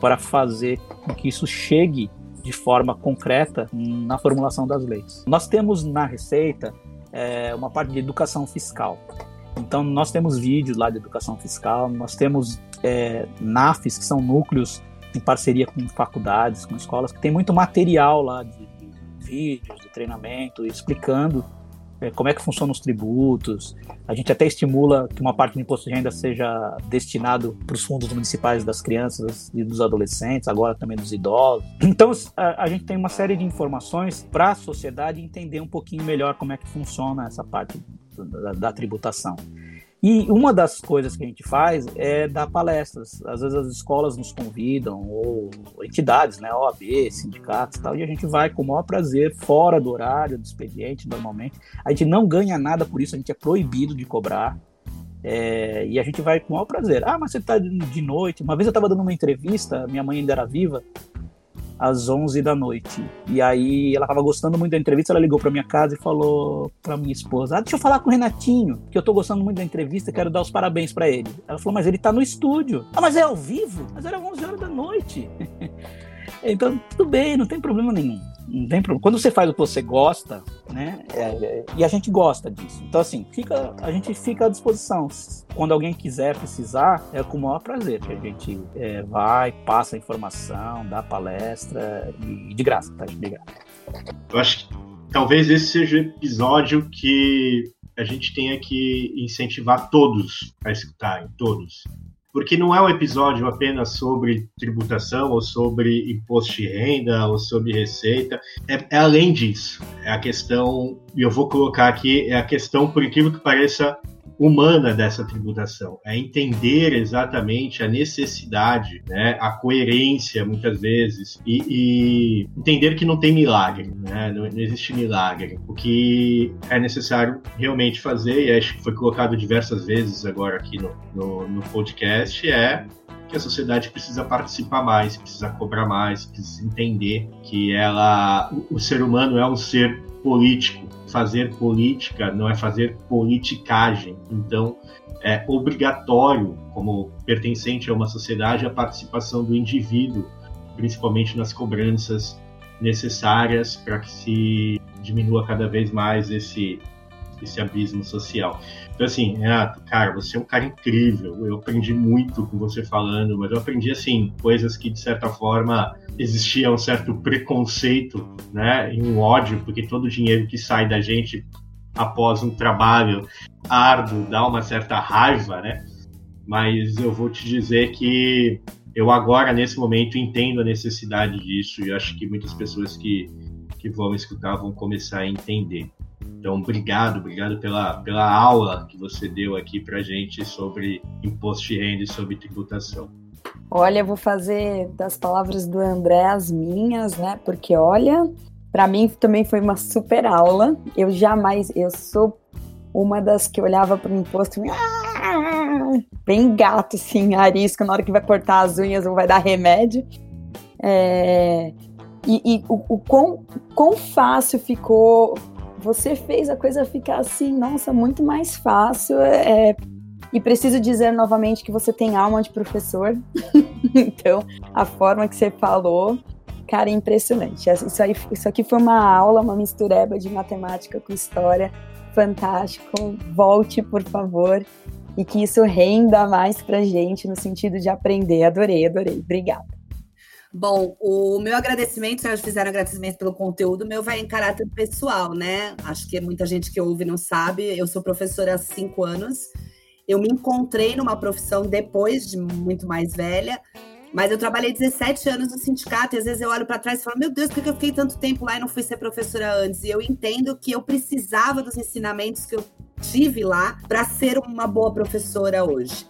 para fazer com que isso chegue de forma concreta na formulação das leis. Nós temos na Receita é, uma parte de educação fiscal. Então, nós temos vídeos lá de educação fiscal, nós temos é, NAFs, que são núcleos em parceria com faculdades, com escolas, que tem muito material lá de, de vídeos, de treinamento, explicando é, como é que funcionam os tributos. A gente até estimula que uma parte do imposto de renda seja destinado para os fundos municipais das crianças e dos adolescentes, agora também dos idosos. Então a, a gente tem uma série de informações para a sociedade entender um pouquinho melhor como é que funciona essa parte da, da tributação. E uma das coisas que a gente faz é dar palestras. Às vezes as escolas nos convidam, ou entidades, né, OAB, sindicatos e tal, e a gente vai com o maior prazer, fora do horário do expediente, normalmente. A gente não ganha nada por isso, a gente é proibido de cobrar. É, e a gente vai com o maior prazer. Ah, mas você está de noite. Uma vez eu estava dando uma entrevista, minha mãe ainda era viva, às 11 da noite. E aí ela tava gostando muito da entrevista, ela ligou para minha casa e falou para minha esposa: "Ah, deixa eu falar com o Renatinho, que eu tô gostando muito da entrevista, quero dar os parabéns para ele". Ela falou: "Mas ele tá no estúdio". "Ah, mas é ao vivo?". "Mas era 11 horas da noite". então, tudo bem, não tem problema nenhum. Não tem problema. Quando você faz o que você gosta, né? É, é, e a gente gosta disso. Então, assim, fica, a gente fica à disposição. Quando alguém quiser precisar, é com o maior prazer que a gente é, vai, passa a informação, dá palestra e de graça, tá? De graça. Eu acho que talvez esse seja o episódio que a gente tenha que incentivar todos a escutarem, todos porque não é um episódio apenas sobre tributação ou sobre imposto de renda ou sobre receita, é, é, além disso. É a questão, e eu vou colocar aqui, é a questão, por incrível que pareça, humana dessa tributação, é entender exatamente a necessidade, né, a coerência muitas vezes e, e entender que não tem milagre, né, não, não, existe milagre. O que é necessário realmente fazer, e acho que foi colocado diversas vezes agora aqui no, no, no podcast, é que a sociedade precisa participar mais, precisa cobrar mais, precisa entender que ela, o, o ser humano é um ser político fazer política não é fazer politicagem. Então, é obrigatório, como pertencente a uma sociedade, a participação do indivíduo, principalmente nas cobranças necessárias para que se diminua cada vez mais esse, esse abismo social. Então, assim, Renato, cara, você é um cara incrível. Eu aprendi muito com você falando, mas eu aprendi, assim, coisas que, de certa forma, existia um certo preconceito, né, e um ódio, porque todo o dinheiro que sai da gente após um trabalho árduo dá uma certa raiva, né? Mas eu vou te dizer que eu agora, nesse momento, entendo a necessidade disso e acho que muitas pessoas que, que vão escutar vão começar a entender. Então, obrigado, obrigado pela, pela aula que você deu aqui para gente sobre imposto de renda e sobre tributação. Olha, vou fazer das palavras do André as minhas, né? Porque, olha, para mim também foi uma super aula. Eu jamais, eu sou uma das que olhava para o imposto, ah, bem gato, assim, arisco na hora que vai cortar as unhas ou vai dar remédio. É, e, e o, o quão, quão fácil ficou. Você fez a coisa ficar assim, nossa, muito mais fácil. É, e preciso dizer novamente que você tem alma de professor. então, a forma que você falou, cara, é impressionante. Isso, aí, isso aqui foi uma aula, uma mistureba de matemática com história. Fantástico. Volte, por favor. E que isso renda mais pra gente no sentido de aprender. Adorei, adorei. Obrigada. Bom, o meu agradecimento, já fizeram agradecimento pelo conteúdo, meu vai em caráter pessoal, né? Acho que muita gente que ouve não sabe. Eu sou professora há cinco anos eu me encontrei numa profissão depois de muito mais velha, mas eu trabalhei 17 anos no sindicato e às vezes eu olho para trás e falo: Meu Deus, por que eu fiquei tanto tempo lá e não fui ser professora antes? E eu entendo que eu precisava dos ensinamentos que eu tive lá para ser uma boa professora hoje.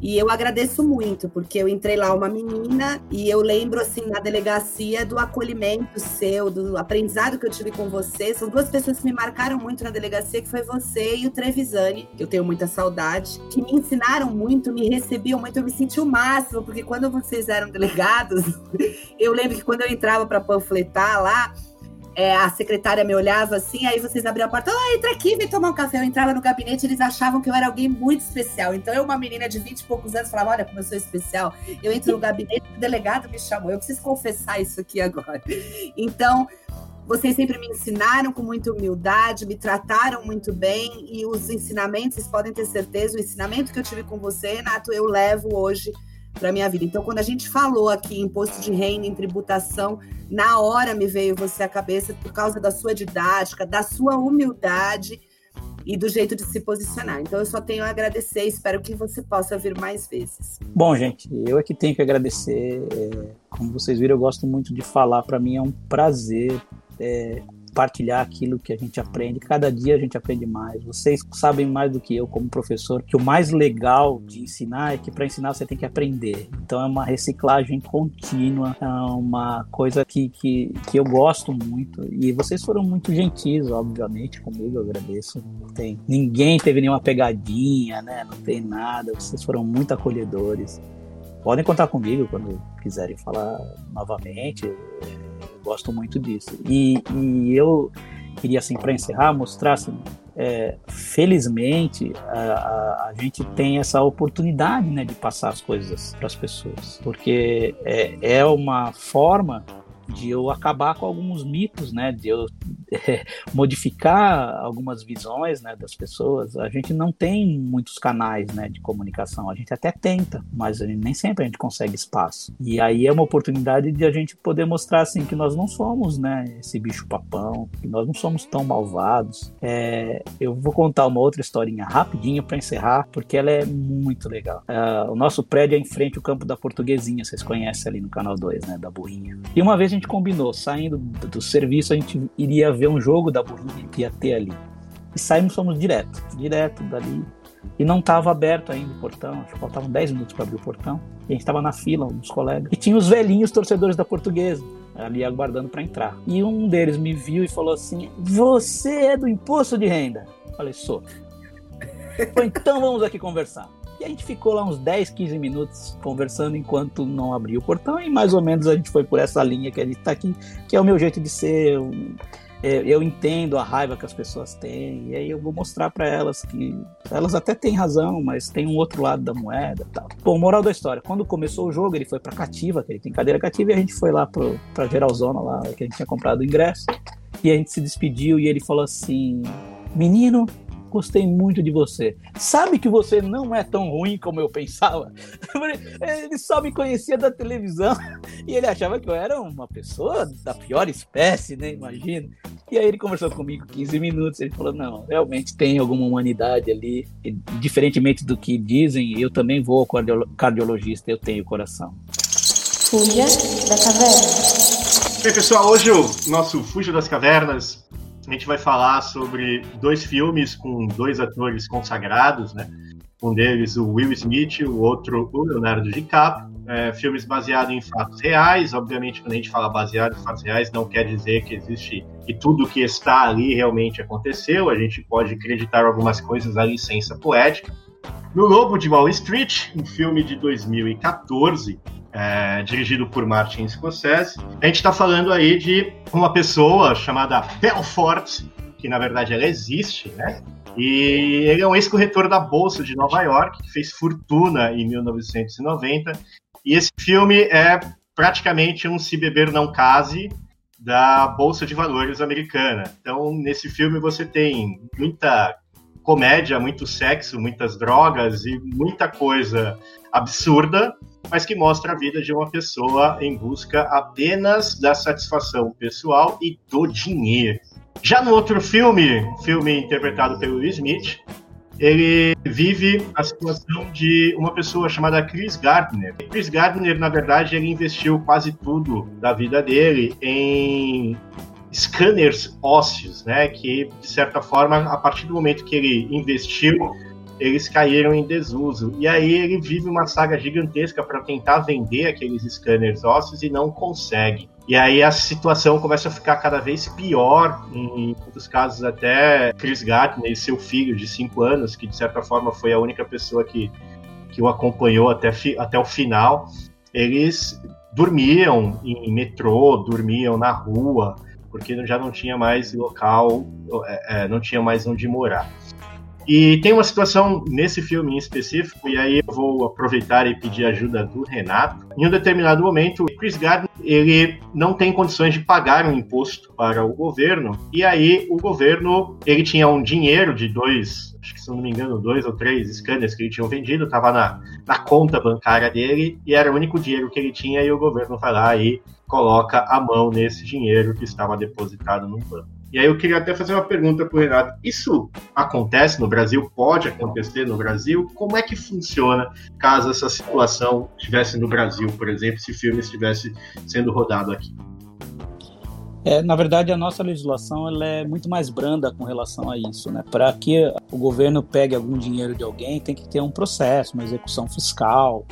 E eu agradeço muito, porque eu entrei lá uma menina e eu lembro, assim, na delegacia do acolhimento seu, do aprendizado que eu tive com você. São duas pessoas que me marcaram muito na delegacia, que foi você e o Trevisani, que eu tenho muita saudade, que me ensinaram muito, me recebiam muito, eu me senti o máximo, porque quando vocês eram delegados, eu lembro que quando eu entrava para panfletar lá, é, a secretária me olhava assim, aí vocês abriam a porta, oh, entra aqui, vem tomar um café. Eu entrava no gabinete, eles achavam que eu era alguém muito especial. Então, eu, uma menina de 20 e poucos anos, falava: Olha, como eu sou especial. Eu entro no gabinete, o delegado me chamou. Eu preciso confessar isso aqui agora. Então, vocês sempre me ensinaram com muita humildade, me trataram muito bem e os ensinamentos, vocês podem ter certeza, o ensinamento que eu tive com você, Renato, eu levo hoje para minha vida. Então, quando a gente falou aqui em imposto de renda, em tributação, na hora me veio você à cabeça por causa da sua didática, da sua humildade e do jeito de se posicionar. Então, eu só tenho a agradecer. Espero que você possa vir mais vezes. Bom, gente, eu é que tenho que agradecer. É, como vocês viram, eu gosto muito de falar. Para mim é um prazer é, compartilhar aquilo que a gente aprende. Cada dia a gente aprende mais. Vocês sabem mais do que eu, como professor, que o mais legal de ensinar é que para ensinar você tem que aprender. Então é uma reciclagem contínua, é uma coisa que, que, que eu gosto muito. E vocês foram muito gentis, obviamente, comigo, eu agradeço. Não tem, ninguém teve nenhuma pegadinha, né? Não tem nada. Vocês foram muito acolhedores. podem contar comigo quando quiserem falar novamente. Gosto muito disso. E, e eu queria, assim, para encerrar, mostrar assim, é, felizmente a, a, a, gente tem essa oportunidade né, de passar as coisas para as pessoas, porque é, é uma forma de eu acabar com alguns mitos, né, de eu é, modificar algumas visões, né, das pessoas. A gente não tem muitos canais, né, de comunicação. A gente até tenta, mas nem sempre a gente consegue espaço. E aí é uma oportunidade de a gente poder mostrar assim que nós não somos, né, esse bicho papão, que nós não somos tão malvados. É, eu vou contar uma outra historinha rapidinho para encerrar, porque ela é muito legal. É, o nosso prédio é em frente ao campo da Portuguesinha, vocês conhecem ali no canal 2, né, da burrinha. E uma vez gente combinou, saindo do serviço, a gente iria ver um jogo da burrinha que ia ter ali. E saímos, fomos direto, direto dali. E não estava aberto ainda o portão, acho que faltavam 10 minutos para abrir o portão. E a gente estava na fila, uns colegas. E tinha os velhinhos torcedores da portuguesa ali aguardando para entrar. E um deles me viu e falou assim: Você é do imposto de renda? Eu falei, sou. então vamos aqui conversar. E a gente ficou lá uns 10, 15 minutos conversando enquanto não abriu o portão e mais ou menos a gente foi por essa linha que a gente tá aqui, que é o meu jeito de ser. Eu, é, eu entendo a raiva que as pessoas têm e aí eu vou mostrar para elas que elas até têm razão, mas tem um outro lado da moeda, tal. Bom, moral da história, quando começou o jogo, ele foi para cativa, que ele tem cadeira cativa e a gente foi lá pro, pra Geralzona lá, que a gente tinha comprado o ingresso. E a gente se despediu e ele falou assim: "Menino, gostei muito de você. Sabe que você não é tão ruim como eu pensava? Ele só me conhecia da televisão e ele achava que eu era uma pessoa da pior espécie, né? Imagina. E aí ele conversou comigo 15 minutos. Ele falou: Não, realmente tem alguma humanidade ali. E, diferentemente do que dizem, eu também vou ao cardiologista, eu tenho coração. Fuja da caverna. Bem, pessoal, hoje o nosso Fuja das Cavernas a gente vai falar sobre dois filmes com dois atores consagrados, né? Um deles, o Will Smith, o outro, o Leonardo DiCaprio. É, filmes baseados em fatos reais. Obviamente, quando a gente fala baseado em fatos reais, não quer dizer que existe que tudo que está ali realmente aconteceu. A gente pode acreditar algumas coisas à licença poética. No Lobo de Wall Street, um filme de 2014, é, dirigido por Martin Scorsese. A gente está falando aí de uma pessoa chamada Belfort, que na verdade ela existe, né? E ele é um ex-corretor da Bolsa de Nova York, que fez fortuna em 1990. E esse filme é praticamente um Se Beber Não Case da Bolsa de Valores americana. Então, nesse filme você tem muita comédia, muito sexo, muitas drogas e muita coisa absurda mas que mostra a vida de uma pessoa em busca apenas da satisfação pessoal e do dinheiro. Já no outro filme, filme interpretado pelo Will Smith, ele vive a situação de uma pessoa chamada Chris Gardner. Chris Gardner, na verdade, ele investiu quase tudo da vida dele em scanners ósseos, né? Que de certa forma, a partir do momento que ele investiu eles caíram em desuso. E aí ele vive uma saga gigantesca para tentar vender aqueles scanners ósseos e não consegue. E aí a situação começa a ficar cada vez pior, em muitos casos até Chris Gardner e seu filho de 5 anos, que de certa forma foi a única pessoa que, que o acompanhou até, até o final, eles dormiam em metrô, dormiam na rua, porque já não tinha mais local, é, é, não tinha mais onde morar. E tem uma situação nesse filme em específico, e aí eu vou aproveitar e pedir ajuda do Renato. Em um determinado momento, Chris Gardner ele não tem condições de pagar um imposto para o governo, e aí o governo ele tinha um dinheiro de dois, acho que se não me engano, dois ou três scanners que ele tinha vendido, estava na, na conta bancária dele, e era o único dinheiro que ele tinha, e o governo vai lá e coloca a mão nesse dinheiro que estava depositado no banco. E aí eu queria até fazer uma pergunta para o Renato. Isso acontece no Brasil? Pode acontecer no Brasil? Como é que funciona caso essa situação estivesse no Brasil, por exemplo, se o filme estivesse sendo rodado aqui? É, na verdade, a nossa legislação ela é muito mais branda com relação a isso. Né? Para que o governo pegue algum dinheiro de alguém, tem que ter um processo, uma execução fiscal,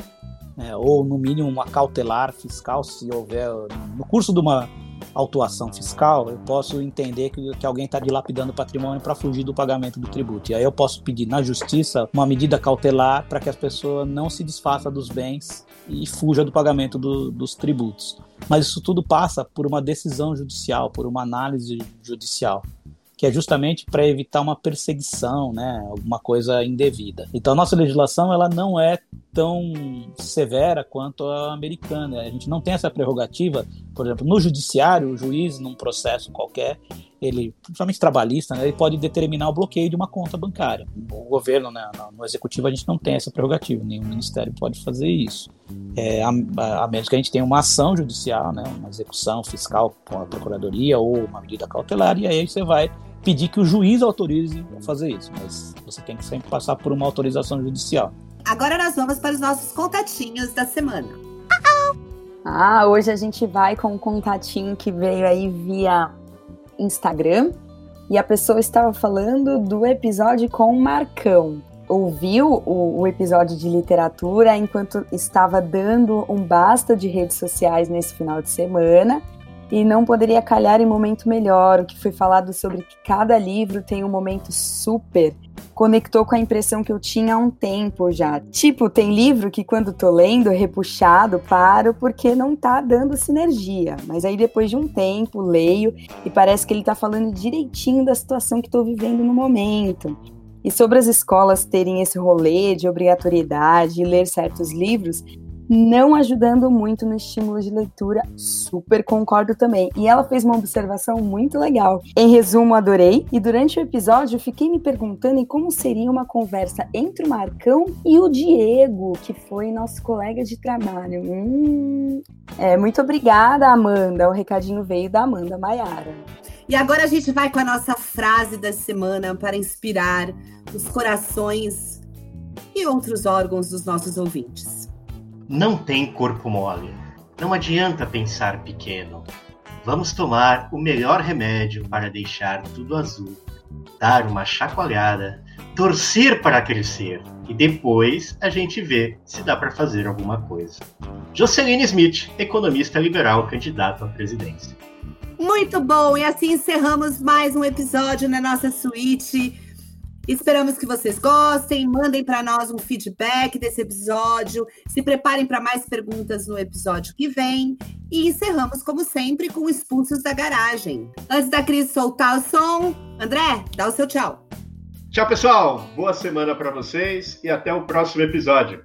né? ou no mínimo uma cautelar fiscal, se houver, no curso de uma autuação fiscal, eu posso entender que, que alguém está dilapidando patrimônio para fugir do pagamento do tributo. E aí eu posso pedir na justiça uma medida cautelar para que as pessoas não se desfaça dos bens e fuja do pagamento do, dos tributos. Mas isso tudo passa por uma decisão judicial, por uma análise judicial que é justamente para evitar uma perseguição, né, alguma coisa indevida. Então a nossa legislação ela não é tão severa quanto a americana. A gente não tem essa prerrogativa, por exemplo, no judiciário, o juiz num processo qualquer, ele, principalmente trabalhista, né, ele pode determinar o bloqueio de uma conta bancária. O governo, né, no executivo, a gente não tem essa prerrogativa, nenhum ministério pode fazer isso. É, a, a, menos que a gente tenha uma ação judicial, né, uma execução fiscal com a procuradoria ou uma medida cautelar, e aí você vai pedir que o juiz autorize a fazer isso, mas você tem que sempre passar por uma autorização judicial. Agora nós vamos para os nossos contatinhos da semana. Ah, hoje a gente vai com um contatinho que veio aí via Instagram e a pessoa estava falando do episódio com o Marcão. Ouviu o, o episódio de literatura enquanto estava dando um basta de redes sociais nesse final de semana e não poderia calhar em momento melhor. O que foi falado sobre que cada livro tem um momento super conectou com a impressão que eu tinha há um tempo já. Tipo, tem livro que quando tô lendo, repuxado, paro porque não tá dando sinergia. Mas aí depois de um tempo, leio e parece que ele tá falando direitinho da situação que tô vivendo no momento. E sobre as escolas terem esse rolê de obrigatoriedade e ler certos livros, não ajudando muito no estímulo de leitura. Super concordo também. E ela fez uma observação muito legal. Em resumo, adorei. E durante o episódio, fiquei me perguntando em como seria uma conversa entre o Marcão e o Diego, que foi nosso colega de trabalho. Hum... É, muito obrigada, Amanda. O recadinho veio da Amanda Maiara. E agora a gente vai com a nossa frase da semana para inspirar os corações e outros órgãos dos nossos ouvintes não tem corpo mole. Não adianta pensar pequeno. Vamos tomar o melhor remédio para deixar tudo azul, dar uma chacoalhada, torcer para crescer e depois a gente vê se dá para fazer alguma coisa. Jocelyn Smith, economista liberal candidato à presidência. Muito bom, e assim encerramos mais um episódio na nossa suíte. Esperamos que vocês gostem, mandem para nós um feedback desse episódio, se preparem para mais perguntas no episódio que vem e encerramos, como sempre, com Expulsos da Garagem. Antes da Cris soltar o som, André, dá o seu tchau. Tchau, pessoal. Boa semana para vocês e até o próximo episódio.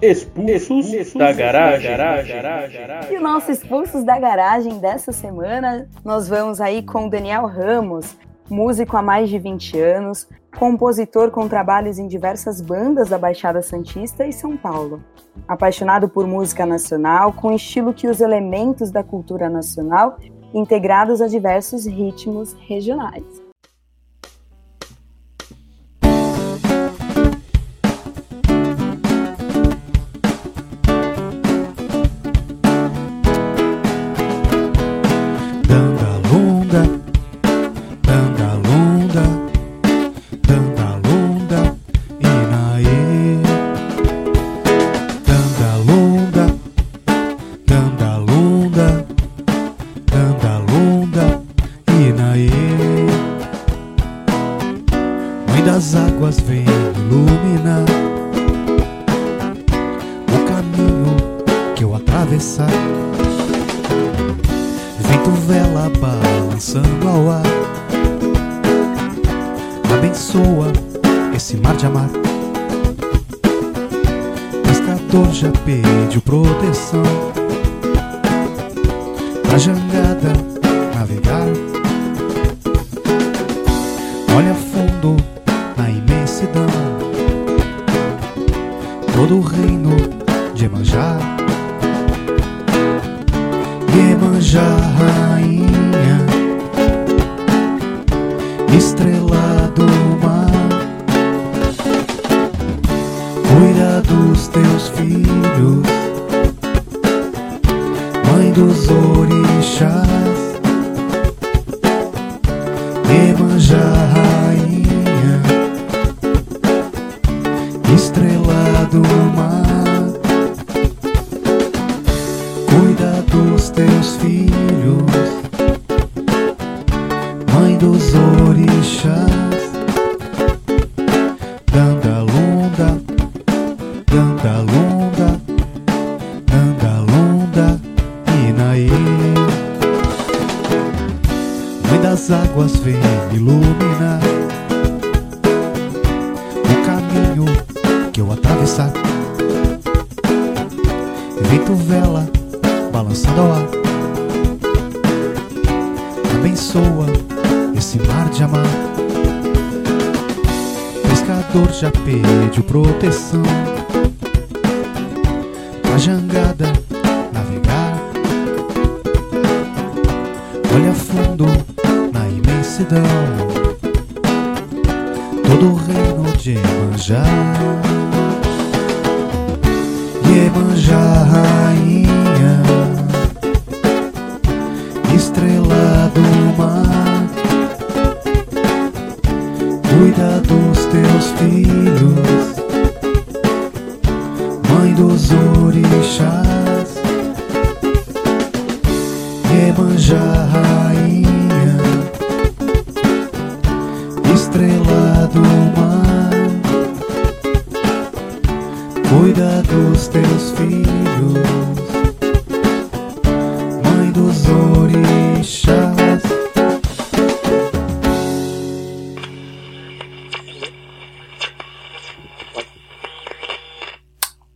Expulsos, expulsos da, garagem, da garagem, garagem, garagem. E o nosso Expulsos da Garagem dessa semana, nós vamos aí com Daniel Ramos, músico há mais de 20 anos, compositor com trabalhos em diversas bandas da Baixada Santista e São Paulo. Apaixonado por música nacional, com estilo que usa elementos da cultura nacional integrados a diversos ritmos regionais. song